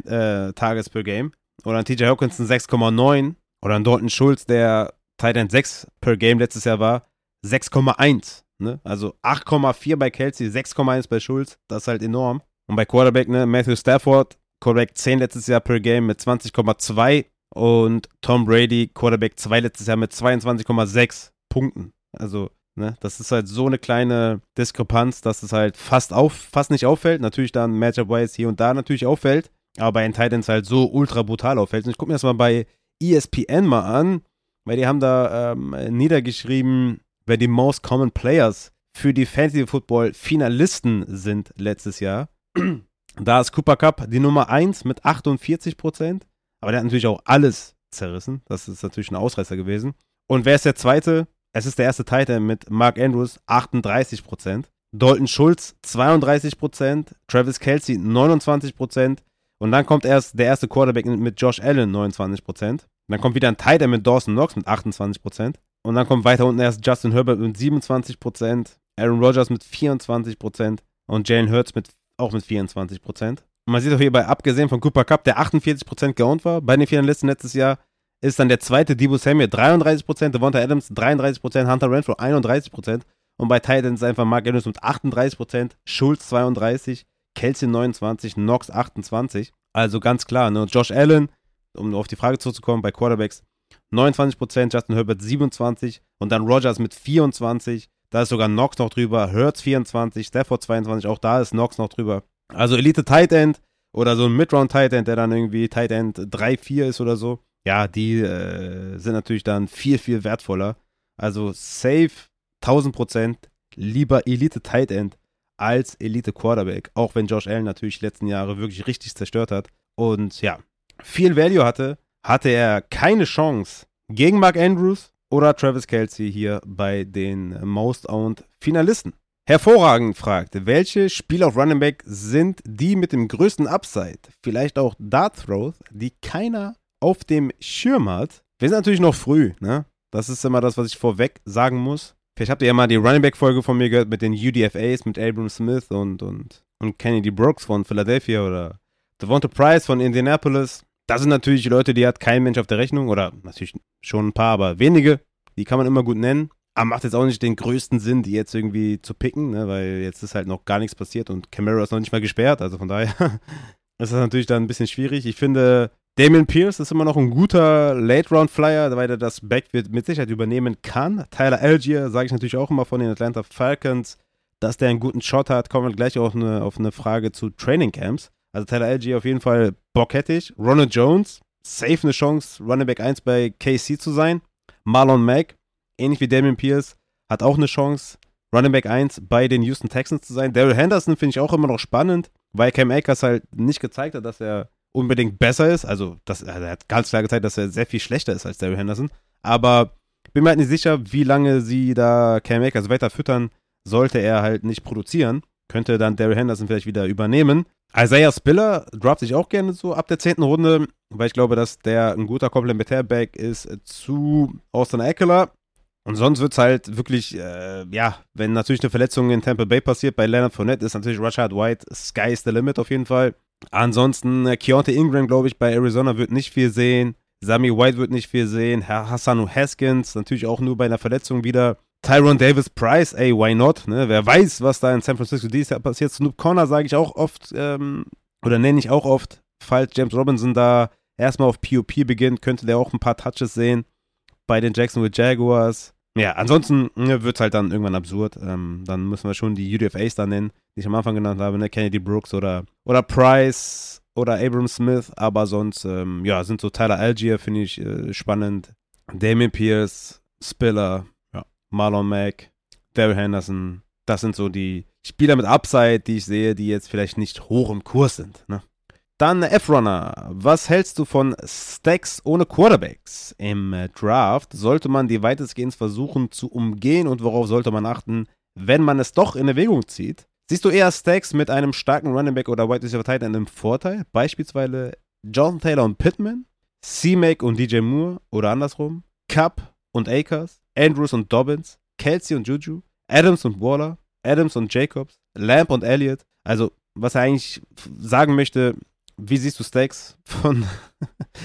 äh, Tages per Game. Oder ein TJ Hawkinson 6,9. Oder ein Dalton Schulz, der Titan 6 per Game letztes Jahr war, 6,1. Ne? Also 8,4 bei Kelsey, 6,1 bei Schulz. Das ist halt enorm. Und bei Quarterback, ne, Matthew Stafford, Quarterback 10 letztes Jahr per Game mit 20,2 und Tom Brady, Quarterback 2 letztes Jahr mit 22,6 Punkten. Also Ne? Das ist halt so eine kleine Diskrepanz, dass es halt fast, auf, fast nicht auffällt. Natürlich dann Matchup-wise hier und da natürlich auffällt, aber bei den Titans halt so ultra brutal auffällt. Und ich gucke mir das mal bei ESPN mal an, weil die haben da ähm, niedergeschrieben, wer die Most Common Players für die Fantasy Football Finalisten sind letztes Jahr. Da ist Cooper Cup die Nummer 1 mit 48 Prozent, aber der hat natürlich auch alles zerrissen. Das ist natürlich ein Ausreißer gewesen. Und wer ist der zweite? Es ist der erste Titan mit Mark Andrews 38%, Dalton Schulz 32%, Travis Kelsey 29% und dann kommt erst der erste Quarterback mit Josh Allen 29%. Dann kommt wieder ein Titan mit Dawson Knox mit 28%. Und dann kommt weiter unten erst Justin Herbert mit 27%, Aaron Rodgers mit 24% und Jalen Hurts mit, auch mit 24%. Und man sieht auch hierbei, abgesehen von Cooper Cup, der 48% geowned war bei den Finalisten letztes Jahr, ist dann der zweite Debo Samuel 33%, Devonta Adams 33%, Hunter Renfro 31%. Und bei Titans einfach Mark Andrews mit 38%, Schulz 32%, Kelsey 29%, Knox 28%. Also ganz klar, ne? Josh Allen, um auf die Frage zurückzukommen, bei Quarterbacks 29%, Justin Herbert 27% und dann Rogers mit 24%. Da ist sogar Knox noch drüber, Hurts 24, Stafford 22, auch da ist Knox noch drüber. Also Elite Tight End oder so ein Midround Tight End, der dann irgendwie Tight End 3, 4 ist oder so ja, die äh, sind natürlich dann viel, viel wertvoller. Also safe 1000 Prozent lieber Elite Tight End als Elite Quarterback. Auch wenn Josh Allen natürlich die letzten Jahre wirklich richtig zerstört hat. Und ja, viel Value hatte, hatte er keine Chance gegen Mark Andrews, oder Travis Kelsey hier bei den Most Owned Finalisten. Hervorragend fragt, welche Spieler auf Running Back sind die mit dem größten Upside? Vielleicht auch Dart Throws, die keiner auf dem Schirm hat. Wir sind natürlich noch früh, ne? Das ist immer das, was ich vorweg sagen muss. Vielleicht habt ihr ja mal die Running Back Folge von mir gehört mit den UDFAs, mit Abram Smith und, und, und Kennedy Brooks von Philadelphia oder Devonta Price von Indianapolis. Das sind natürlich Leute, die hat kein Mensch auf der Rechnung oder natürlich schon ein paar, aber wenige. Die kann man immer gut nennen. Aber macht jetzt auch nicht den größten Sinn, die jetzt irgendwie zu picken, ne? weil jetzt ist halt noch gar nichts passiert und Camaro ist noch nicht mal gesperrt. Also von daher ist das natürlich dann ein bisschen schwierig. Ich finde, Damian Pierce ist immer noch ein guter Late-Round-Flyer, weil er das Backfield mit Sicherheit übernehmen kann. Tyler Algier, sage ich natürlich auch immer von den Atlanta Falcons, dass der einen guten Shot hat. Kommen wir gleich auch eine, auf eine Frage zu Training Camps. Also Tyler Algier auf jeden Fall bockettig. Ronald Jones, safe eine Chance, Running Back 1 bei KC zu sein. Marlon Mack, ähnlich wie Damian Pierce, hat auch eine Chance, Running Back 1 bei den Houston Texans zu sein. Daryl Henderson finde ich auch immer noch spannend, weil Cam Akers halt nicht gezeigt hat, dass er unbedingt besser ist. Also, das, er hat ganz klar gezeigt, dass er sehr viel schlechter ist als Daryl Henderson. Aber bin mir halt nicht sicher, wie lange sie da Cam Akers weiter füttern, sollte er halt nicht produzieren. Könnte dann Daryl Henderson vielleicht wieder übernehmen. Isaiah Spiller draft ich auch gerne so ab der 10. Runde, weil ich glaube, dass der ein guter Komplementärback ist zu Austin Eckler. Und sonst wird es halt wirklich, äh, ja, wenn natürlich eine Verletzung in Tampa Bay passiert, bei Leonard Fournette ist natürlich Rashad White, Sky is the limit auf jeden Fall. Ansonsten, äh, Keontae Ingram, glaube ich, bei Arizona wird nicht viel sehen. Sami White wird nicht viel sehen. Herr Hassanu Haskins, natürlich auch nur bei einer Verletzung wieder. Tyron Davis Price, ey, why not? Ne? Wer weiß, was da in San Francisco dieses Jahr passiert. Snoop Connor sage ich auch oft, ähm, oder nenne ich auch oft, falls James Robinson da erstmal auf POP beginnt, könnte der auch ein paar Touches sehen bei den Jacksonville Jaguars. Ja, ansonsten ne, wird es halt dann irgendwann absurd. Ähm, dann müssen wir schon die UDFAs da nennen, die ich am Anfang genannt habe, ne? Kennedy Brooks oder, oder Price oder Abram Smith. Aber sonst, ähm, ja, sind so Tyler Algier, finde ich äh, spannend. Damien Pierce, Spiller, Marlon Mack, Daryl Henderson. Das sind so die Spieler mit Upside, die ich sehe, die jetzt vielleicht nicht hoch im Kurs sind. Ne? Dann F-Runner. Was hältst du von Stacks ohne Quarterbacks? Im Draft sollte man die weitestgehend versuchen zu umgehen und worauf sollte man achten, wenn man es doch in Erwägung zieht? Siehst du eher Stacks mit einem starken Running Back oder Wide Receiver Tight End im Vorteil? Beispielsweise Jonathan Taylor und Pittman, C-Mac und DJ Moore oder andersrum, Cup und Akers, Andrews und Dobbins, Kelsey und Juju, Adams und Waller, Adams und Jacobs, Lamp und Elliott. Also, was er eigentlich sagen möchte, wie siehst du Stacks von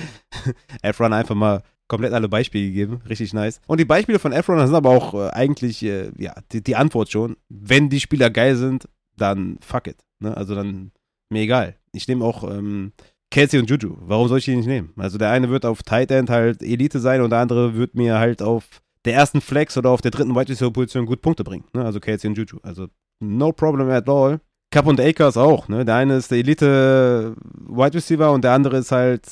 Efron einfach mal komplett alle Beispiele gegeben. Richtig nice. Und die Beispiele von Efron sind aber auch äh, eigentlich, äh, ja, die, die, Antwort schon. Wenn die Spieler geil sind, dann fuck it. Ne? Also dann, mir egal. Ich nehme auch ähm, Kelsey und Juju. Warum soll ich die nicht nehmen? Also der eine wird auf Tight End halt Elite sein und der andere wird mir halt auf der ersten Flex oder auf der dritten Wide Receiver Position gut Punkte bringen. Ne? Also Kelsey und Juju. Also no problem at all. Cup und Akers auch, ne? Der eine ist der Elite Wide Receiver und der andere ist halt,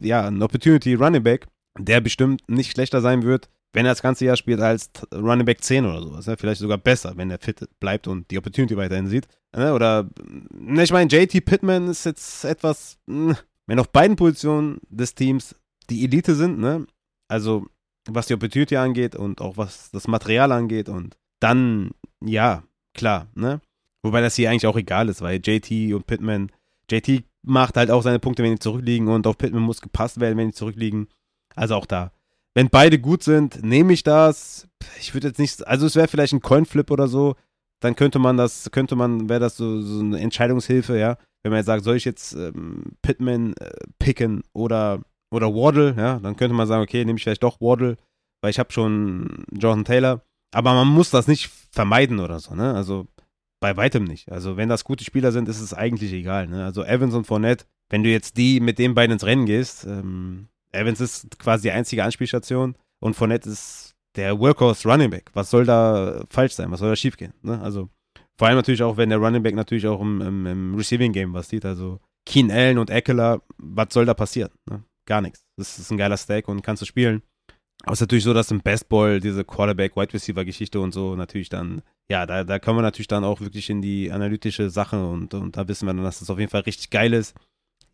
ja, ein Opportunity Running Back, der bestimmt nicht schlechter sein wird, wenn er das ganze Jahr spielt als Running Back 10 oder sowas. Ne? Vielleicht sogar besser, wenn er fit bleibt und die Opportunity weiterhin sieht. Ne? Oder, ne, ich meine, JT Pittman ist jetzt etwas, hm, wenn auf beiden Positionen des Teams die Elite sind, ne? Also, was die Opportunity angeht und auch was das Material angeht und dann, ja, klar, ne? Wobei das hier eigentlich auch egal ist, weil JT und Pittman, JT macht halt auch seine Punkte, wenn die zurückliegen und auf Pittman muss gepasst werden, wenn die zurückliegen. Also auch da. Wenn beide gut sind, nehme ich das. Ich würde jetzt nicht, also es wäre vielleicht ein Coinflip oder so, dann könnte man das, könnte man, wäre das so, so, eine Entscheidungshilfe, ja. Wenn man jetzt sagt, soll ich jetzt ähm, Pittman äh, picken oder, oder Waddle, ja, dann könnte man sagen, okay, nehme ich vielleicht doch Waddle, weil ich habe schon Jonathan Taylor. Aber man muss das nicht vermeiden oder so, ne? Also bei weitem nicht. Also, wenn das gute Spieler sind, ist es eigentlich egal. Ne? Also, Evans und Fournette, wenn du jetzt die mit den beiden ins Rennen gehst, ähm, Evans ist quasi die einzige Anspielstation und Fournette ist der Workhorse Running Back. Was soll da falsch sein? Was soll da schiefgehen? Ne? Also, vor allem natürlich auch, wenn der Running Back natürlich auch im, im, im Receiving Game was sieht. Also, Keen Allen und Eckler, was soll da passieren? Ne? Gar nichts. Das ist ein geiler Stack und kannst du spielen. Aber es ist natürlich so, dass im Bestball diese Quarterback-Wide-Receiver-Geschichte und so natürlich dann, ja, da, da kommen wir natürlich dann auch wirklich in die analytische Sache und, und da wissen wir dann, dass das auf jeden Fall richtig geil ist.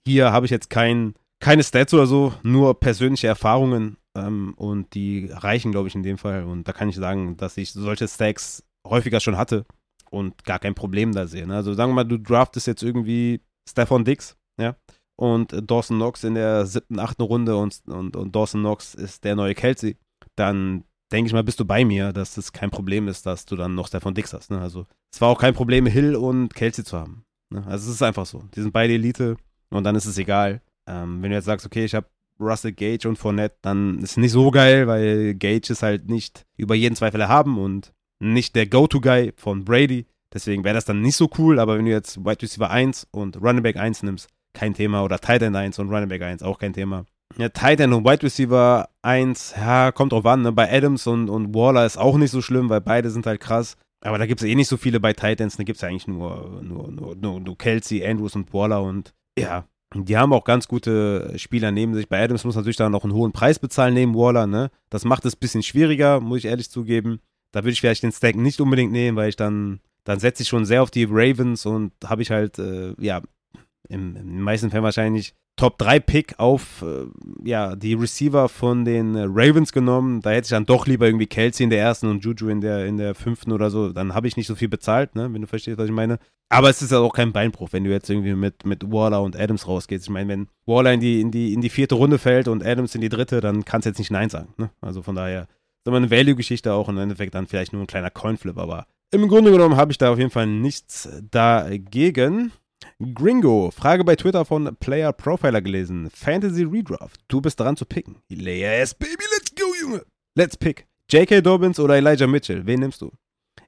Hier habe ich jetzt kein, keine Stats oder so, nur persönliche Erfahrungen ähm, und die reichen, glaube ich, in dem Fall. Und da kann ich sagen, dass ich solche Stacks häufiger schon hatte und gar kein Problem da sehe. Ne? Also sagen wir mal, du draftest jetzt irgendwie Stefan Dix, ja, und Dawson Knox in der siebten, achten Runde und, und, und Dawson Knox ist der neue Kelsey, dann denke ich mal, bist du bei mir, dass es kein Problem ist, dass du dann noch Stefan Dix hast. Ne? Also es war auch kein Problem, Hill und Kelsey zu haben. Ne? Also es ist einfach so. Die sind beide Elite und dann ist es egal. Ähm, wenn du jetzt sagst, okay, ich habe Russell Gage und Fournette, dann ist es nicht so geil, weil Gage ist halt nicht über jeden Zweifel erhaben und nicht der Go-To-Guy von Brady. Deswegen wäre das dann nicht so cool, aber wenn du jetzt Wide Receiver 1 und Running Back 1 nimmst, kein Thema. Oder Tight End 1 und Running Back 1, auch kein Thema. Ja, Tight End und Wide Receiver 1, ja, kommt drauf an. Ne? Bei Adams und, und Waller ist auch nicht so schlimm, weil beide sind halt krass. Aber da gibt es eh nicht so viele bei Titans. Da gibt es ja eigentlich nur, nur, nur, nur, nur Kelsey, Andrews und Waller. Und ja, die haben auch ganz gute Spieler neben sich. Bei Adams muss natürlich da noch einen hohen Preis bezahlen neben Waller. Ne? Das macht es ein bisschen schwieriger, muss ich ehrlich zugeben. Da würde ich vielleicht den Stack nicht unbedingt nehmen, weil ich dann, dann setze ich schon sehr auf die Ravens und habe ich halt, äh, ja, im, im meisten Fällen wahrscheinlich Top 3 Pick auf äh, ja, die Receiver von den äh, Ravens genommen. Da hätte ich dann doch lieber irgendwie Kelsey in der ersten und Juju in der, in der fünften oder so. Dann habe ich nicht so viel bezahlt, ne, wenn du verstehst, was ich meine. Aber es ist ja auch kein Beinbruch, wenn du jetzt irgendwie mit, mit Waller und Adams rausgehst. Ich meine, wenn Waller in die, in, die, in die vierte Runde fällt und Adams in die dritte, dann kannst du jetzt nicht Nein sagen. Ne? Also von daher ist immer eine Value-Geschichte auch und im Endeffekt dann vielleicht nur ein kleiner Coinflip. Aber im Grunde genommen habe ich da auf jeden Fall nichts dagegen. Gringo, Frage bei Twitter von Player Profiler gelesen. Fantasy Redraft. Du bist dran zu picken. Yes, baby, let's go, Junge. Let's pick. J.K. Dobbins oder Elijah Mitchell? Wen nimmst du?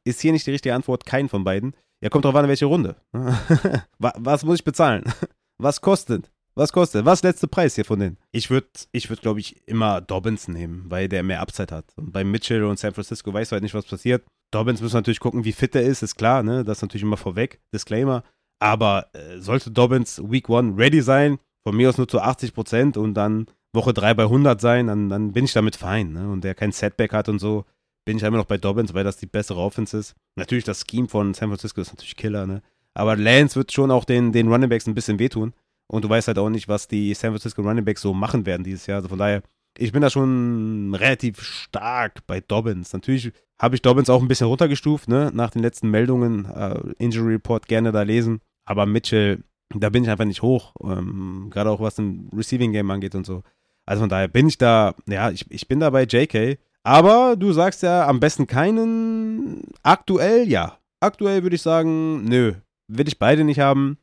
Ist hier nicht die richtige Antwort, kein von beiden. Ja, kommt drauf an, welche Runde. Was muss ich bezahlen? Was kostet? Was kostet? Was letzte Preis hier von denen? Ich würde, ich würd, glaube ich, immer Dobbins nehmen, weil der mehr Upside hat. Und bei Mitchell und San Francisco weißt du halt nicht, was passiert. Dobbins muss natürlich gucken, wie fit er ist, ist klar, ne? Das ist natürlich immer vorweg. Disclaimer. Aber äh, sollte Dobbins Week 1 ready sein, von mir aus nur zu 80 Prozent und dann Woche 3 bei 100 sein, dann, dann bin ich damit fein. Ne? Und der kein Setback hat und so, bin ich immer noch bei Dobbins, weil das die bessere Offense ist. Natürlich, das Scheme von San Francisco ist natürlich Killer, ne? Aber Lance wird schon auch den, den Running Backs ein bisschen wehtun. Und du weißt halt auch nicht, was die San Francisco Running Backs so machen werden dieses Jahr. Also von daher, ich bin da schon relativ stark bei Dobbins. Natürlich habe ich Dobbins auch ein bisschen runtergestuft, ne? Nach den letzten Meldungen, äh, Injury Report gerne da lesen. Aber Mitchell, da bin ich einfach nicht hoch. Ähm, Gerade auch was ein Receiving Game angeht und so. Also von daher bin ich da, ja, ich, ich bin da bei JK. Aber du sagst ja am besten keinen. Aktuell ja. Aktuell würde ich sagen, nö. Will ich beide nicht haben.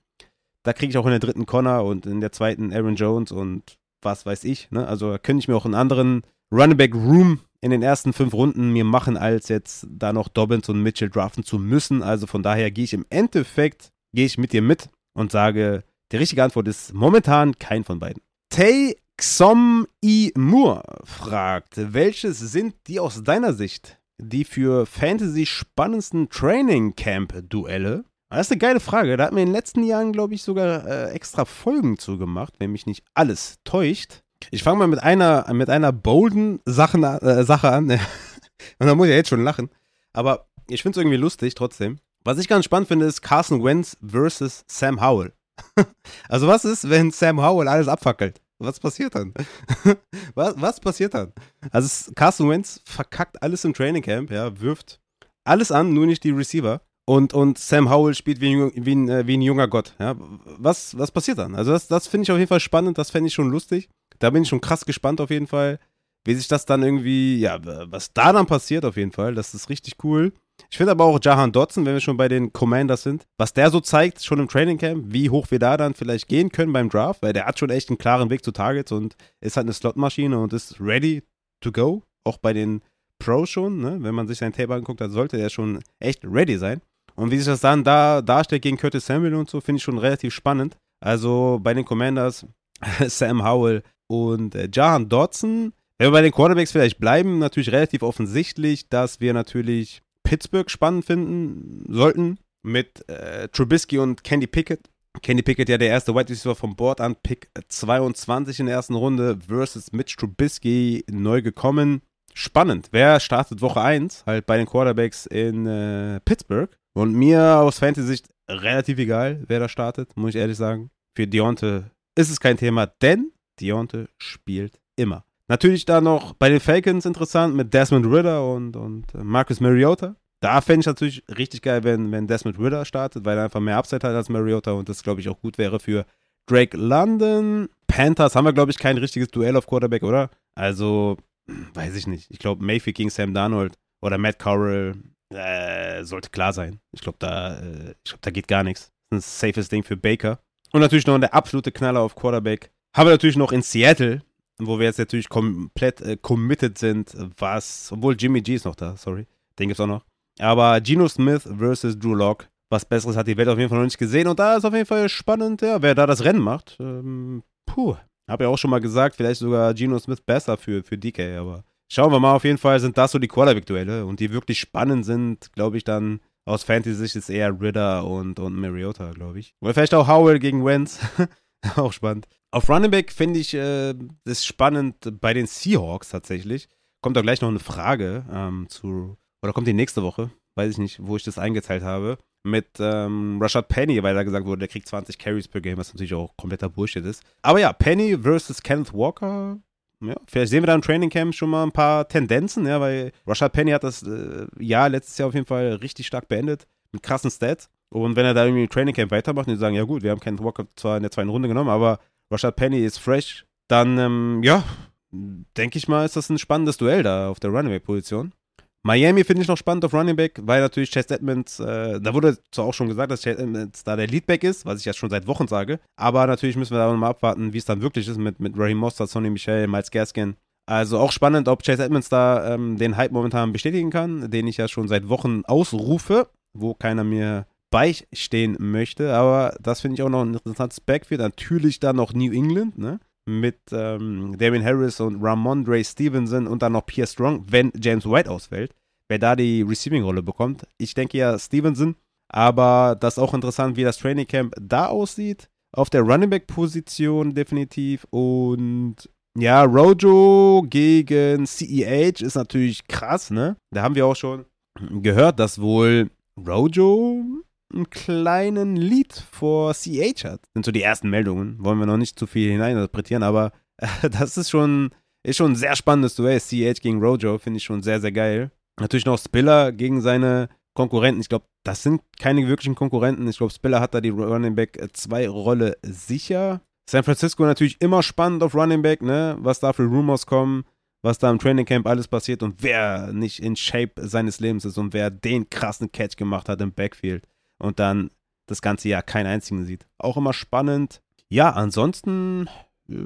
Da kriege ich auch in der dritten Connor und in der zweiten Aaron Jones und was weiß ich. Ne? Also da könnte ich mir auch einen anderen Running Back Room in den ersten fünf Runden mir machen, als jetzt da noch Dobbins und Mitchell draften zu müssen. Also von daher gehe ich im Endeffekt gehe ich mit dir mit und sage, die richtige Antwort ist momentan kein von beiden. Tay Xom I Moore fragt, welches sind die aus deiner Sicht die für Fantasy spannendsten Training Camp Duelle? Das ist eine geile Frage. Da hat mir in den letzten Jahren, glaube ich, sogar äh, extra Folgen zugemacht, wenn mich nicht alles täuscht. Ich fange mal mit einer, mit einer bolden Sachen, äh, Sache an. Und da muss ich ja jetzt schon lachen. Aber ich finde es irgendwie lustig trotzdem. Was ich ganz spannend finde, ist Carson Wentz versus Sam Howell. also was ist, wenn Sam Howell alles abfackelt? Was passiert dann? was, was passiert dann? Also Carson Wentz verkackt alles im Training Camp, ja, wirft alles an, nur nicht die Receiver. Und, und Sam Howell spielt wie ein, wie ein, äh, wie ein junger Gott. Ja. Was, was passiert dann? Also das, das finde ich auf jeden Fall spannend, das fände ich schon lustig. Da bin ich schon krass gespannt auf jeden Fall, wie sich das dann irgendwie, ja, was da dann passiert auf jeden Fall. Das ist richtig cool. Ich finde aber auch Jahan Dotson, wenn wir schon bei den Commanders sind, was der so zeigt, schon im Training Camp, wie hoch wir da dann vielleicht gehen können beim Draft, weil der hat schon echt einen klaren Weg zu Targets und ist halt eine Slotmaschine und ist ready to go. Auch bei den Pros schon, ne? wenn man sich sein Tape anguckt, dann sollte der schon echt ready sein. Und wie sich das dann da darstellt gegen Curtis Samuel und so, finde ich schon relativ spannend. Also bei den Commanders, Sam Howell und äh, Jahan Dodson. Wenn wir bei den Quarterbacks vielleicht bleiben, natürlich relativ offensichtlich, dass wir natürlich Pittsburgh spannend finden sollten mit äh, Trubisky und Candy Pickett. Candy Pickett ja der erste Wide Receiver vom Board an, Pick 22 in der ersten Runde versus Mitch Trubisky neu gekommen. Spannend. Wer startet Woche 1? Halt bei den Quarterbacks in äh, Pittsburgh. Und mir aus Fantasy-Sicht relativ egal, wer da startet, muss ich ehrlich sagen. Für Deonte ist es kein Thema, denn Deonte spielt immer. Natürlich da noch bei den Falcons interessant mit Desmond Ritter und, und äh, Marcus Mariota. Da fände ich natürlich richtig geil, wenn, wenn Desmond Ritter startet, weil er einfach mehr Upside hat als Mariota und das, glaube ich, auch gut wäre für Drake London. Panthers haben wir, glaube ich, kein richtiges Duell auf Quarterback, oder? Also, weiß ich nicht. Ich glaube, Mayfield gegen Sam Darnold oder Matt Corral äh, sollte klar sein. Ich glaube, da, äh, glaub, da geht gar nichts. Das ist ein safes Ding für Baker. Und natürlich noch der absolute Knaller auf Quarterback. Haben wir natürlich noch in Seattle, wo wir jetzt natürlich komplett äh, committed sind, was, obwohl Jimmy G ist noch da, sorry, den gibt's auch noch. Aber Geno Smith versus Drew Locke, was Besseres hat die Welt auf jeden Fall noch nicht gesehen und da ist auf jeden Fall spannend, ja, wer da das Rennen macht. Ähm, puh, habe ja auch schon mal gesagt, vielleicht sogar Geno Smith besser für, für DK, aber schauen wir mal, auf jeden Fall sind das so die Quarterback-Duelle und die wirklich spannend sind, glaube ich, dann aus Fantasy-Sicht ist eher Ritter und, und Mariota, glaube ich. Oder vielleicht auch Howell gegen Wentz. auch spannend. Auf Running Back finde ich äh, spannend bei den Seahawks tatsächlich. Kommt da gleich noch eine Frage ähm, zu, oder kommt die nächste Woche, weiß ich nicht, wo ich das eingeteilt habe, mit ähm, Rashad Penny, weil da gesagt wurde, der kriegt 20 Carries per Game, was natürlich auch kompletter Bullshit ist. Aber ja, Penny versus Kenneth Walker, ja, vielleicht sehen wir da im Training Camp schon mal ein paar Tendenzen, ja, weil Rashad Penny hat das äh, Jahr letztes Jahr auf jeden Fall richtig stark beendet, mit krassen Stats. Und wenn er da irgendwie im Training Camp weitermacht und die sagen, ja gut, wir haben Kenneth Walker zwar in der zweiten Runde genommen, aber Rashad Penny ist fresh, dann, ähm, ja, denke ich mal, ist das ein spannendes Duell da auf der Runaway-Position. Miami finde ich noch spannend auf Running Back, weil natürlich Chase Edmonds, äh, da wurde zwar auch schon gesagt, dass Chase Edmonds da der Leadback ist, was ich ja schon seit Wochen sage, aber natürlich müssen wir da nochmal abwarten, wie es dann wirklich ist mit, mit Raheem Mostert, Sonny Michel, Miles Gaskin. Also auch spannend, ob Chase Edmonds da ähm, den Hype momentan bestätigen kann, den ich ja schon seit Wochen ausrufe, wo keiner mir beistehen möchte, aber das finde ich auch noch ein interessantes Backfield. Natürlich dann noch New England, ne? Mit ähm, Damien Harris und Ramondre Stevenson und dann noch Pierre Strong, wenn James White ausfällt, wer da die Receiving-Rolle bekommt. Ich denke ja Stevenson, aber das ist auch interessant, wie das Training Camp da aussieht. Auf der Running Back-Position definitiv und ja, Rojo gegen CEH ist natürlich krass, ne? Da haben wir auch schon gehört, dass wohl Rojo einen kleinen Lead vor CH hat. Sind so die ersten Meldungen. Wollen wir noch nicht zu viel hineininterpretieren, aber äh, das ist schon, ist schon ein sehr spannendes Duell. CH gegen Rojo finde ich schon sehr, sehr geil. Natürlich noch Spiller gegen seine Konkurrenten. Ich glaube, das sind keine wirklichen Konkurrenten. Ich glaube, Spiller hat da die Running Back 2 Rolle sicher. San Francisco natürlich immer spannend auf Running Back, ne? Was da für Rumors kommen, was da im Training Camp alles passiert und wer nicht in Shape seines Lebens ist und wer den krassen Catch gemacht hat im Backfield und dann das ganze Jahr keinen einzigen sieht. Auch immer spannend. Ja, ansonsten äh,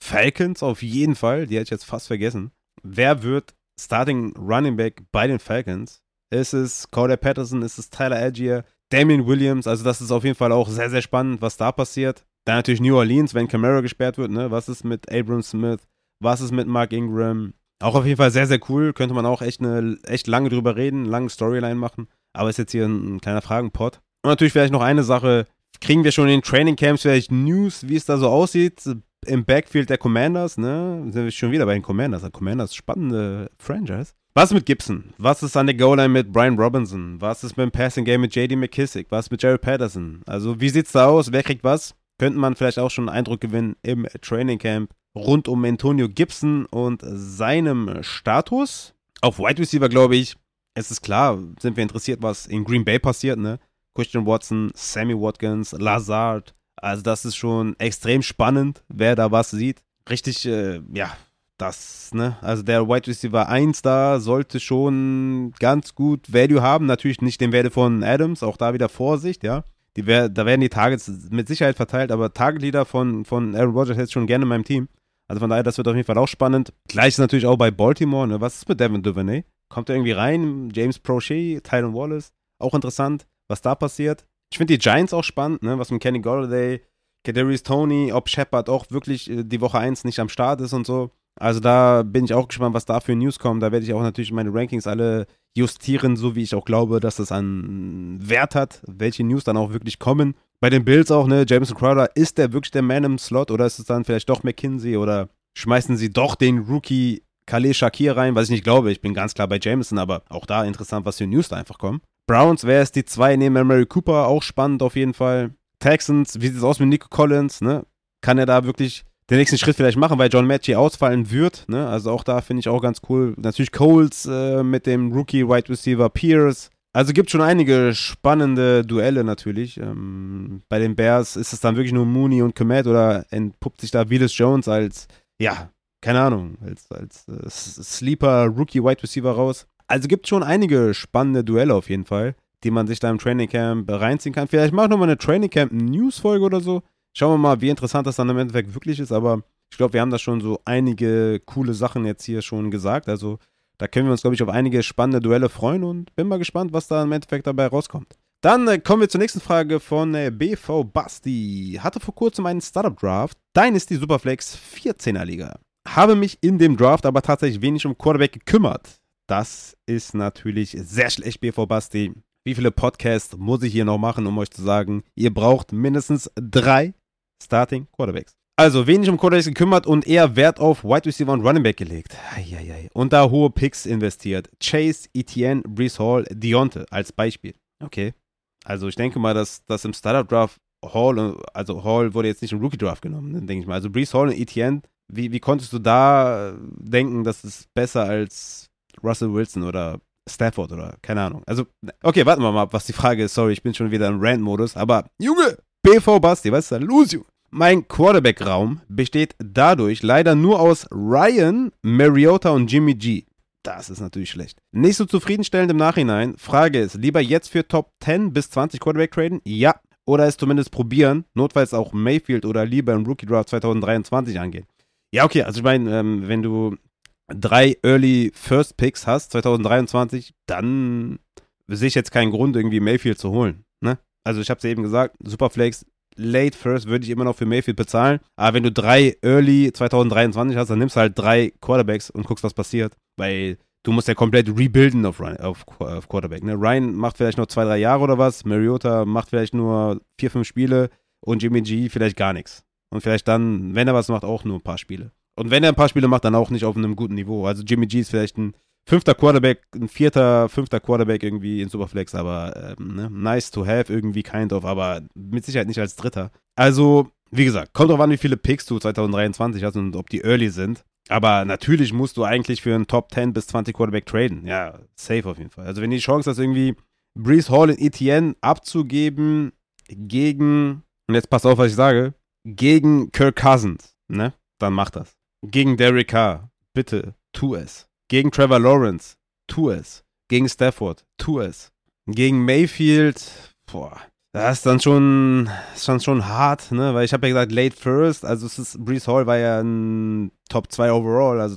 Falcons auf jeden Fall, die hätte ich jetzt fast vergessen. Wer wird Starting Running Back bei den Falcons? Ist es Corey Patterson, ist es Tyler Algier, Damien Williams? Also das ist auf jeden Fall auch sehr, sehr spannend, was da passiert. Dann natürlich New Orleans, wenn Camara gesperrt wird, ne? Was ist mit Abram Smith? Was ist mit Mark Ingram? Auch auf jeden Fall sehr, sehr cool. Könnte man auch echt, eine, echt lange drüber reden, lange Storyline machen. Aber ist jetzt hier ein, ein kleiner Fragenpot. Und natürlich vielleicht noch eine Sache. Kriegen wir schon in den Training Camps vielleicht News, wie es da so aussieht? Im Backfield der Commanders, ne? Sind wir schon wieder bei den Commanders. Der Commanders, spannende Franchise. Was ist mit Gibson? Was ist an der Goal-Line mit Brian Robinson? Was ist mit dem Passing Game mit JD McKissick? Was mit Jared Patterson? Also, wie sieht's da aus? Wer kriegt was? Könnte man vielleicht auch schon einen Eindruck gewinnen im Training Camp rund um Antonio Gibson und seinem Status? Auf Wide Receiver, glaube ich, es ist klar, sind wir interessiert, was in Green Bay passiert, ne? Christian Watson, Sammy Watkins, Lazard. Also das ist schon extrem spannend, wer da was sieht. Richtig, äh, ja, das, ne? Also der Wide Receiver 1 da sollte schon ganz gut Value haben. Natürlich nicht den Werte von Adams, auch da wieder Vorsicht, ja. Die, da werden die Targets mit Sicherheit verteilt, aber Target Leader von, von Aaron Rodgers hätte ich schon gerne in meinem Team. Also von daher, das wird auf jeden Fall auch spannend. Gleich ist natürlich auch bei Baltimore, ne? Was ist mit Devin Duvernay? Kommt er irgendwie rein? James Prochet, Tyron Wallace, auch interessant, was da passiert. Ich finde die Giants auch spannend, ne? was mit Kenny Golladay, Kadarius Tony, ob Shepard auch wirklich äh, die Woche 1 nicht am Start ist und so. Also da bin ich auch gespannt, was da für News kommen. Da werde ich auch natürlich meine Rankings alle justieren, so wie ich auch glaube, dass das an Wert hat, welche News dann auch wirklich kommen. Bei den Bills auch, ne, Jameson Crowder, ist der wirklich der Man im Slot oder ist es dann vielleicht doch McKinsey oder schmeißen sie doch den Rookie Khalil Shakir rein, was ich nicht glaube. Ich bin ganz klar bei Jameson, aber auch da interessant, was für News da einfach kommen. Browns, wer ist die zwei neben Mary Cooper? Auch spannend auf jeden Fall. Texans, wie sieht es aus mit Nico Collins? Ne? Kann er da wirklich den nächsten Schritt vielleicht machen, weil John Matchy ausfallen wird. Ne? Also auch da finde ich auch ganz cool. Natürlich Coles äh, mit dem Rookie Wide Receiver Pierce. Also gibt schon einige spannende Duelle natürlich. Ähm, bei den Bears ist es dann wirklich nur Mooney und Komet oder entpuppt sich da Willis Jones als, ja, keine Ahnung, als, als äh, Sleeper Rookie Wide Receiver raus. Also gibt schon einige spannende Duelle auf jeden Fall, die man sich da im Training Camp reinziehen kann. Vielleicht mache ich nochmal eine Training Camp News Folge oder so. Schauen wir mal, wie interessant das dann im Endeffekt wirklich ist, aber ich glaube, wir haben da schon so einige coole Sachen jetzt hier schon gesagt. Also da können wir uns, glaube ich, auf einige spannende Duelle freuen und bin mal gespannt, was da im Endeffekt dabei rauskommt. Dann äh, kommen wir zur nächsten Frage von äh, BV Basti. Hatte vor kurzem einen Startup Draft. Dein ist die Superflex 14er Liga. Habe mich in dem Draft aber tatsächlich wenig um Quarterback gekümmert. Das ist natürlich sehr schlecht, BV Basti. Wie viele Podcasts muss ich hier noch machen, um euch zu sagen, ihr braucht mindestens drei Starting Quarterbacks. Also wenig um Quarterbacks gekümmert und eher Wert auf Wide Receiver und Running Back gelegt. Eieiei. Und da hohe Picks investiert. Chase, Etienne, Brees Hall, Deonte als Beispiel. Okay. Also ich denke mal, dass das im Startup Draft Hall, also Hall wurde jetzt nicht im Rookie Draft genommen, denke ich mal. Also Brees Hall und Etienne, wie, wie konntest du da denken, dass es besser als Russell Wilson oder Stafford oder keine Ahnung. Also, okay, warten wir mal ab, was die Frage ist. Sorry, ich bin schon wieder im Rant-Modus, aber Junge, BV Basti, was ist da los, Mein Quarterback-Raum besteht dadurch leider nur aus Ryan, Mariota und Jimmy G. Das ist natürlich schlecht. Nicht so zufriedenstellend im Nachhinein. Frage ist, lieber jetzt für Top 10 bis 20 Quarterback traden? Ja. Oder es zumindest probieren, notfalls auch Mayfield oder lieber im Rookie Draft 2023 angehen. Ja, okay, also ich meine, ähm, wenn du drei Early First Picks hast, 2023, dann sehe ich jetzt keinen Grund, irgendwie Mayfield zu holen. Ne? Also ich habe es eben gesagt, Superflex, Late First würde ich immer noch für Mayfield bezahlen. Aber wenn du drei Early 2023 hast, dann nimmst du halt drei Quarterbacks und guckst, was passiert. Weil du musst ja komplett rebuilden auf, Ryan, auf, auf Quarterback. Ne? Ryan macht vielleicht noch zwei, drei Jahre oder was. Mariota macht vielleicht nur vier, fünf Spiele und Jimmy G vielleicht gar nichts. Und vielleicht dann, wenn er was macht, auch nur ein paar Spiele. Und wenn er ein paar Spiele macht, dann auch nicht auf einem guten Niveau. Also Jimmy G ist vielleicht ein fünfter Quarterback, ein vierter, fünfter Quarterback irgendwie in Superflex, aber ähm, ne? nice to have irgendwie kind of, aber mit Sicherheit nicht als dritter. Also, wie gesagt, kommt drauf an, wie viele Picks du 2023 hast und ob die early sind. Aber natürlich musst du eigentlich für einen Top 10 bis 20 Quarterback traden. Ja, safe auf jeden Fall. Also, wenn die Chance hast, irgendwie Breeze Hall und Etienne abzugeben gegen, und jetzt pass auf, was ich sage, gegen Kirk Cousins, ne? Dann mach das. Gegen Derek Carr, bitte, tu es. Gegen Trevor Lawrence, tu es. Gegen Stafford, tu es. Gegen Mayfield, boah, das ist dann schon, ist dann schon hart, ne? Weil ich habe ja gesagt, late first, also es ist, Brees Hall war ja ein Top 2 overall, also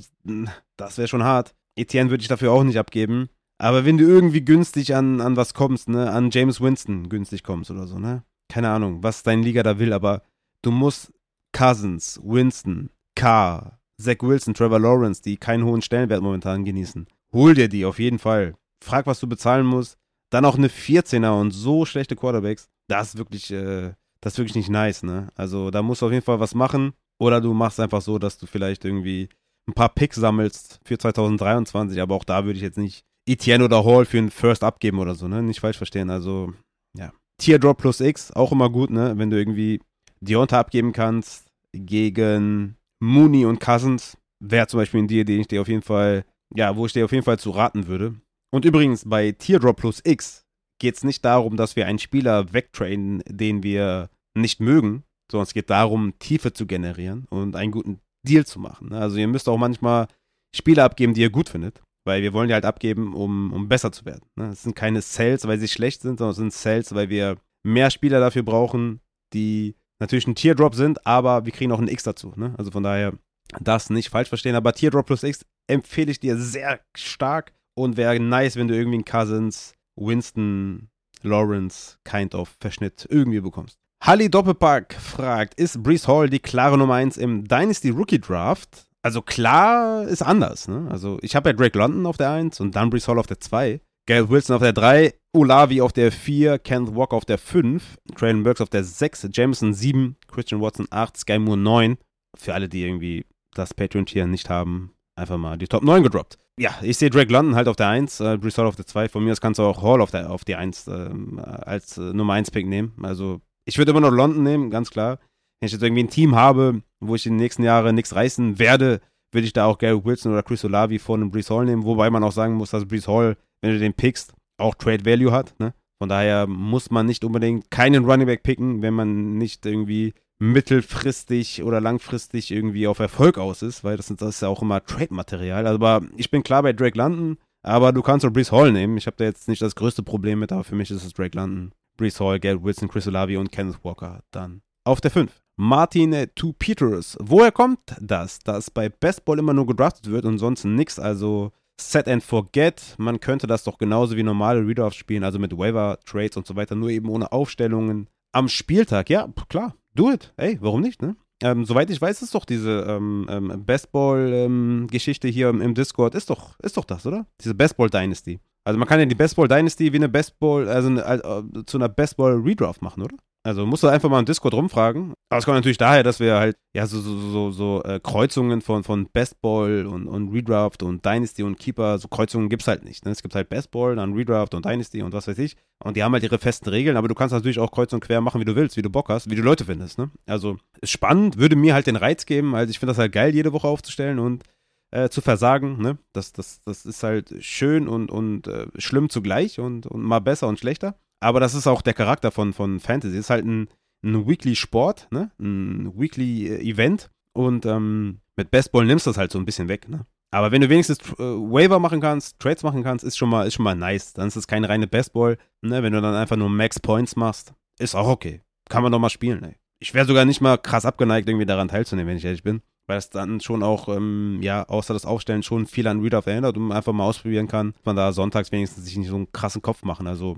das wäre schon hart. Etienne würde ich dafür auch nicht abgeben. Aber wenn du irgendwie günstig an, an was kommst, ne, an James Winston günstig kommst oder so, ne? Keine Ahnung, was dein Liga da will, aber du musst Cousins, Winston, Carr, Zach Wilson, Trevor Lawrence, die keinen hohen Stellenwert momentan genießen. Hol dir die auf jeden Fall. Frag, was du bezahlen musst. Dann auch eine 14er und so schlechte Quarterbacks. Das ist wirklich, äh, das ist wirklich nicht nice, ne? Also da musst du auf jeden Fall was machen. Oder du machst einfach so, dass du vielleicht irgendwie ein paar Picks sammelst für 2023. Aber auch da würde ich jetzt nicht Etienne oder Hall für einen First abgeben oder so, ne? Nicht falsch verstehen. Also, ja. Teardrop plus X, auch immer gut, ne? Wenn du irgendwie Deonta abgeben kannst gegen Mooney und Cousins wäre zum Beispiel ein Deal, den ich dir auf jeden Fall, ja, wo ich dir auf jeden Fall zu raten würde. Und übrigens, bei Teardrop plus X geht es nicht darum, dass wir einen Spieler wegtrainen, den wir nicht mögen, sondern es geht darum, Tiefe zu generieren und einen guten Deal zu machen. Also ihr müsst auch manchmal Spieler abgeben, die ihr gut findet, weil wir wollen die halt abgeben, um, um besser zu werden. Es sind keine Sales, weil sie schlecht sind, sondern es sind Sales, weil wir mehr Spieler dafür brauchen, die natürlich ein Teardrop sind, aber wir kriegen auch ein X dazu. Ne? Also von daher das nicht falsch verstehen. Aber Teardrop plus X empfehle ich dir sehr stark und wäre nice, wenn du irgendwie einen Cousins, Winston, Lawrence kind of Verschnitt irgendwie bekommst. Halli Doppelpack fragt, ist Brees Hall die klare Nummer 1 im Dynasty Rookie Draft? Also klar ist anders. Ne? Also ich habe ja Drake London auf der 1 und dann Brees Hall auf der 2. Garrett Wilson auf der 3, Olavi auf der 4, Kenneth Walker auf der 5, Traylon Burks auf der 6, Jameson 7, Christian Watson 8, Sky Moore 9. Für alle, die irgendwie das Patreon-Tier nicht haben, einfach mal die Top 9 gedroppt. Ja, ich sehe Drake London halt auf der 1, äh, Bruce Hall auf der 2. Von mir aus kannst du auch Hall auf, der, auf die 1 äh, als äh, Nummer 1 Pick nehmen. Also ich würde immer noch London nehmen, ganz klar. Wenn ich jetzt irgendwie ein Team habe, wo ich in den nächsten Jahren nichts reißen werde, würde ich da auch Gary Wilson oder Chris Olavi vor einem Brees Hall nehmen. Wobei man auch sagen muss, dass Brees Hall, wenn du den pickst, auch Trade Value hat. Ne? Von daher muss man nicht unbedingt keinen Running Back picken, wenn man nicht irgendwie mittelfristig oder langfristig irgendwie auf Erfolg aus ist, weil das, das ist ja auch immer Trade-Material. Aber ich bin klar bei Drake London, aber du kannst auch Brees Hall nehmen. Ich habe da jetzt nicht das größte Problem mit, aber für mich ist es Drake London, Brees Hall, Garrett Wilson, Chris Olavi und Kenneth Walker dann auf der 5. Martin to Peters. Woher kommt das, dass bei Bestball immer nur gedraftet wird und sonst nichts? Also Set and Forget. Man könnte das doch genauso wie normale Redrafts spielen, also mit Waiver, Trades und so weiter, nur eben ohne Aufstellungen am Spieltag. Ja, klar, do it. Ey, warum nicht, ne? Ähm, soweit ich weiß, ist doch diese ähm, ähm, Bestball-Geschichte ähm, hier im, im, Discord, ist doch, ist doch das, oder? Diese Bestball-Dynasty. Also man kann ja die Bestball-Dynasty wie eine Bestball, also eine, äh, zu einer Bestball-Redraft machen, oder? Also musst du einfach mal im Discord rumfragen. Aber es kommt natürlich daher, dass wir halt ja so, so, so, so äh, Kreuzungen von, von Bestball und, und Redraft und Dynasty und Keeper, so Kreuzungen gibt es halt nicht. Ne? Es gibt halt Bestball, dann Redraft und Dynasty und was weiß ich. Und die haben halt ihre festen Regeln, aber du kannst natürlich auch kreuz und quer machen, wie du willst, wie du Bock hast, wie du Leute findest. Ne? Also ist spannend, würde mir halt den Reiz geben. Also ich finde das halt geil, jede Woche aufzustellen und äh, zu versagen. Ne? Das, das, das ist halt schön und, und äh, schlimm zugleich und, und mal besser und schlechter. Aber das ist auch der Charakter von, von Fantasy. Es ist halt ein, ein Weekly-Sport, ne? ein Weekly-Event. Und ähm, mit Bestball nimmst du das halt so ein bisschen weg. Ne? Aber wenn du wenigstens äh, Waiver machen kannst, Trades machen kannst, ist schon mal, ist schon mal nice. Dann ist es keine reine Bestball. Ne? Wenn du dann einfach nur Max Points machst, ist auch okay. Kann man doch mal spielen. Ey. Ich wäre sogar nicht mal krass abgeneigt, irgendwie daran teilzunehmen, wenn ich ehrlich bin. Weil es dann schon auch, ähm, ja, außer das Aufstellen schon viel an Read-Off erinnert und man einfach mal ausprobieren kann, dass man da sonntags wenigstens sich nicht so einen krassen Kopf machen. Also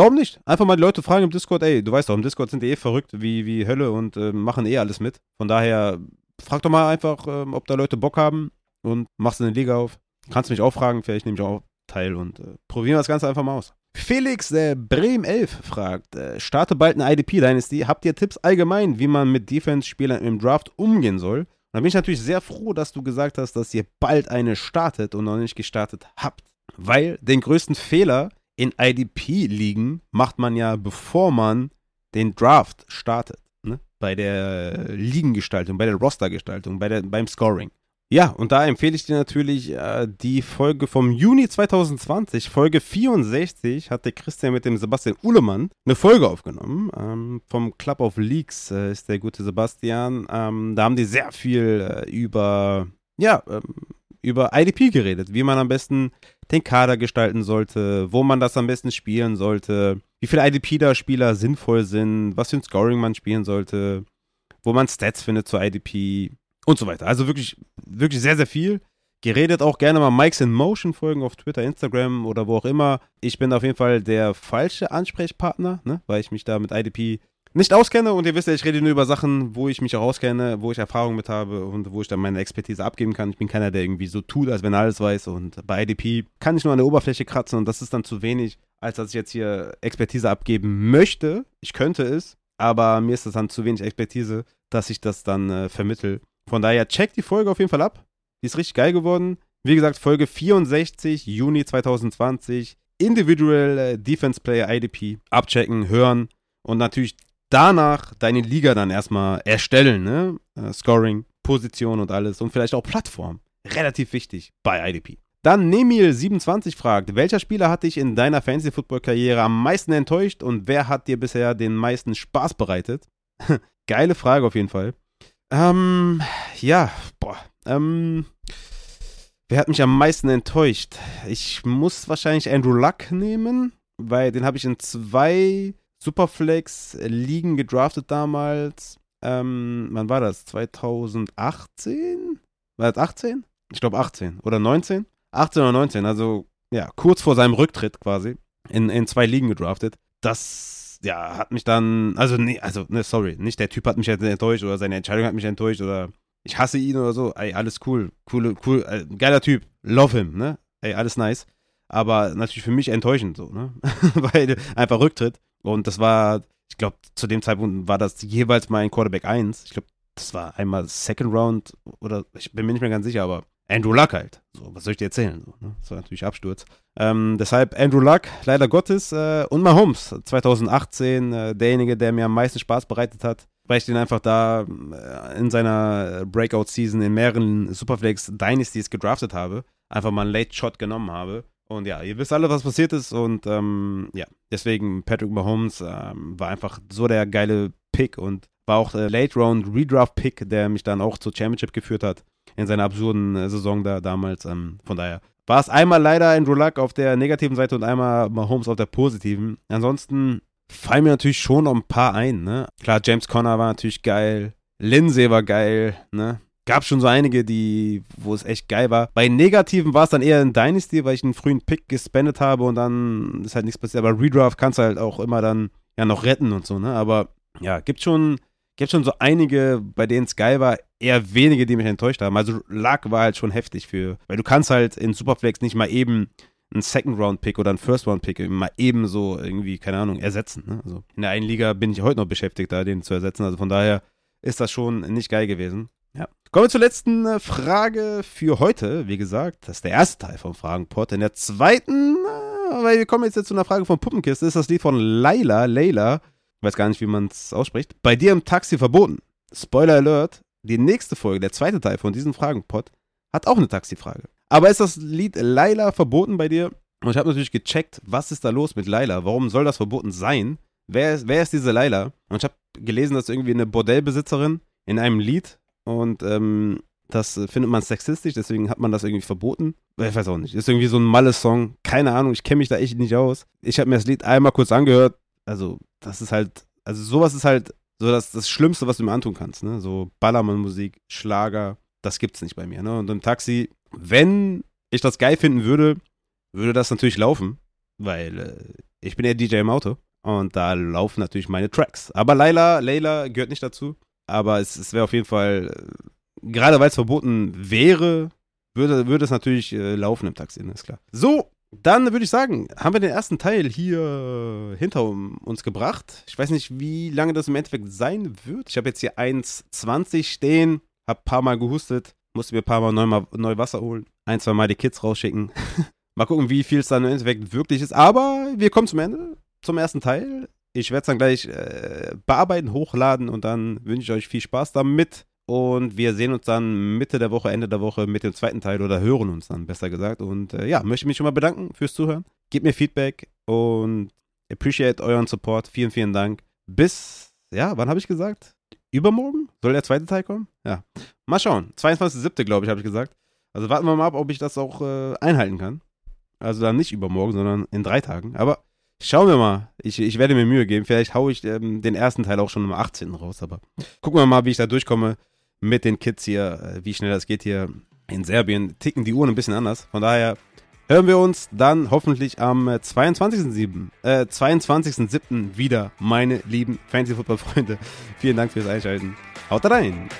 Warum nicht? Einfach mal die Leute fragen im Discord, ey, du weißt doch, im Discord sind die eh verrückt wie, wie Hölle und äh, machen eh alles mit. Von daher, frag doch mal einfach, äh, ob da Leute Bock haben und machst eine Liga auf. Kannst mich auch fragen, vielleicht nehme ich auch teil und äh, probieren wir das Ganze einfach mal aus. Felix äh, Brehm 11 fragt, äh, starte bald eine IDP Dynasty. Habt ihr Tipps allgemein, wie man mit Defense-Spielern im Draft umgehen soll? Und da bin ich natürlich sehr froh, dass du gesagt hast, dass ihr bald eine startet und noch nicht gestartet habt. Weil den größten Fehler, in IDP-Ligen macht man ja, bevor man den Draft startet. Ne? Bei der Ligengestaltung, bei der Rostergestaltung, bei der, beim Scoring. Ja, und da empfehle ich dir natürlich äh, die Folge vom Juni 2020, Folge 64, hat der Christian mit dem Sebastian Uhlemann eine Folge aufgenommen. Ähm, vom Club of Leaks äh, ist der gute Sebastian. Ähm, da haben die sehr viel äh, über, ja, ähm, über IDP geredet, wie man am besten den Kader gestalten sollte, wo man das am besten spielen sollte, wie viele IDP-Spieler sinnvoll sind, was für ein Scoring man spielen sollte, wo man Stats findet zur IDP und so weiter. Also wirklich, wirklich sehr, sehr viel. Geredet auch gerne mal Mikes in Motion folgen auf Twitter, Instagram oder wo auch immer. Ich bin auf jeden Fall der falsche Ansprechpartner, ne, weil ich mich da mit IDP nicht auskenne und ihr wisst ja, ich rede nur über Sachen, wo ich mich auch auskenne, wo ich Erfahrung mit habe und wo ich dann meine Expertise abgeben kann. Ich bin keiner, der irgendwie so tut, als wenn er alles weiß und bei IDP kann ich nur an der Oberfläche kratzen und das ist dann zu wenig, als dass ich jetzt hier Expertise abgeben möchte. Ich könnte es, aber mir ist das dann zu wenig Expertise, dass ich das dann äh, vermittel. Von daher checkt die Folge auf jeden Fall ab. Die ist richtig geil geworden. Wie gesagt, Folge 64, Juni 2020. Individual äh, Defense Player IDP. Abchecken, hören und natürlich danach deine Liga dann erstmal erstellen, ne? Äh, Scoring, Position und alles und vielleicht auch Plattform. Relativ wichtig bei IDP. Dann Nemil27 fragt, welcher Spieler hat dich in deiner Fantasy-Football-Karriere am meisten enttäuscht und wer hat dir bisher den meisten Spaß bereitet? Geile Frage auf jeden Fall. Ähm, ja, boah, ähm, wer hat mich am meisten enttäuscht? Ich muss wahrscheinlich Andrew Luck nehmen, weil den habe ich in zwei Superflex liegen gedraftet damals. Ähm, wann war das? 2018? War das 18? Ich glaube 18 oder 19? 18 oder 19, also ja, kurz vor seinem Rücktritt quasi in, in zwei Ligen gedraftet. Das, ja, hat mich dann, also nee, also, ne, sorry, nicht der Typ hat mich enttäuscht oder seine Entscheidung hat mich enttäuscht oder ich hasse ihn oder so. Ey, alles cool, cool, cool, äh, geiler Typ, love him, ne? Ey, alles nice. Aber natürlich für mich enttäuschend so, ne? Weil einfach Rücktritt. Und das war, ich glaube, zu dem Zeitpunkt war das jeweils mal ein Quarterback 1. Ich glaube, das war einmal Second Round oder ich bin mir nicht mehr ganz sicher, aber Andrew Luck halt. So, was soll ich dir erzählen? So, ne? Das war natürlich Absturz. Ähm, deshalb Andrew Luck, leider Gottes, äh, und Mahomes 2018, äh, derjenige, der mir am meisten Spaß bereitet hat. weil ich den einfach da äh, in seiner Breakout-Season in mehreren Superflex Dynasties gedraftet habe. Einfach mal einen Late-Shot genommen habe. Und ja, ihr wisst alle, was passiert ist. Und ähm, ja, deswegen Patrick Mahomes ähm, war einfach so der geile Pick und war auch äh, Late Round Redraft Pick, der mich dann auch zur Championship geführt hat in seiner absurden äh, Saison da damals. Ähm, von daher war es einmal leider Andrew Luck auf der negativen Seite und einmal Mahomes auf der positiven. Ansonsten fallen mir natürlich schon noch ein paar ein. Ne? Klar, James Conner war natürlich geil. Lindsay war geil. Ne? Gab schon so einige, die, wo es echt geil war. Bei negativen war es dann eher in Dynasty, weil ich einen frühen Pick gespendet habe und dann ist halt nichts passiert. Aber Redraft kannst du halt auch immer dann ja noch retten und so, ne? Aber ja, gibt schon, gibt schon so einige, bei denen es geil war, eher wenige, die mich enttäuscht haben. Also Luck war halt schon heftig für, weil du kannst halt in Superflex nicht mal eben einen Second-Round-Pick oder einen First-Round-Pick mal eben so irgendwie, keine Ahnung, ersetzen. Ne? Also in der einen Liga bin ich heute noch beschäftigt, da den zu ersetzen. Also von daher ist das schon nicht geil gewesen. Kommen wir zur letzten äh, Frage für heute. Wie gesagt, das ist der erste Teil vom Fragenpot. In der zweiten, äh, weil wir kommen jetzt, jetzt zu einer Frage von Puppenkiste, ist das Lied von Laila, ich weiß gar nicht, wie man es ausspricht, bei dir im Taxi verboten. Spoiler Alert, die nächste Folge, der zweite Teil von diesem Fragenpot, hat auch eine Taxifrage. Aber ist das Lied Laila verboten bei dir? Und ich habe natürlich gecheckt, was ist da los mit Laila? Warum soll das verboten sein? Wer ist, wer ist diese Laila? Und ich habe gelesen, dass irgendwie eine Bordellbesitzerin in einem Lied und ähm, das findet man sexistisch, deswegen hat man das irgendwie verboten. Ich weiß auch nicht. Ist irgendwie so ein Malle-Song. Keine Ahnung, ich kenne mich da echt nicht aus. Ich habe mir das Lied einmal kurz angehört. Also, das ist halt, also sowas ist halt so das, das Schlimmste, was du mir antun kannst. Ne? So Ballermann-Musik, Schlager, das gibt's nicht bei mir. Ne? Und im Taxi, wenn ich das geil finden würde, würde das natürlich laufen, weil äh, ich bin ja DJ im Auto und da laufen natürlich meine Tracks. Aber Laila, Layla gehört nicht dazu. Aber es, es wäre auf jeden Fall, äh, gerade weil es verboten wäre, würde, würde es natürlich äh, laufen im Taxi, ne? ist klar. So, dann würde ich sagen, haben wir den ersten Teil hier hinter uns gebracht. Ich weiß nicht, wie lange das im Endeffekt sein wird. Ich habe jetzt hier 1,20 stehen, habe ein paar Mal gehustet, musste mir ein paar Mal neu, neu Wasser holen, ein, zwei Mal die Kids rausschicken. mal gucken, wie viel es dann im Endeffekt wirklich ist. Aber wir kommen zum Ende, zum ersten Teil. Ich werde es dann gleich äh, bearbeiten, hochladen und dann wünsche ich euch viel Spaß damit. Und wir sehen uns dann Mitte der Woche, Ende der Woche mit dem zweiten Teil oder hören uns dann, besser gesagt. Und äh, ja, möchte mich schon mal bedanken fürs Zuhören. Gebt mir Feedback und appreciate euren Support. Vielen, vielen Dank. Bis, ja, wann habe ich gesagt? Übermorgen? Soll der zweite Teil kommen? Ja. Mal schauen. 22.07. glaube ich, habe ich gesagt. Also warten wir mal ab, ob ich das auch äh, einhalten kann. Also dann nicht übermorgen, sondern in drei Tagen. Aber Schauen wir mal. Ich, ich werde mir Mühe geben. Vielleicht haue ich ähm, den ersten Teil auch schon am 18. raus. Aber gucken wir mal, wie ich da durchkomme mit den Kids hier, äh, wie schnell das geht hier in Serbien. Ticken die Uhren ein bisschen anders. Von daher hören wir uns dann hoffentlich am 22.07. Äh, 22.07. wieder, meine lieben Fantasy Football Freunde. Vielen Dank fürs Einschalten. Haut rein!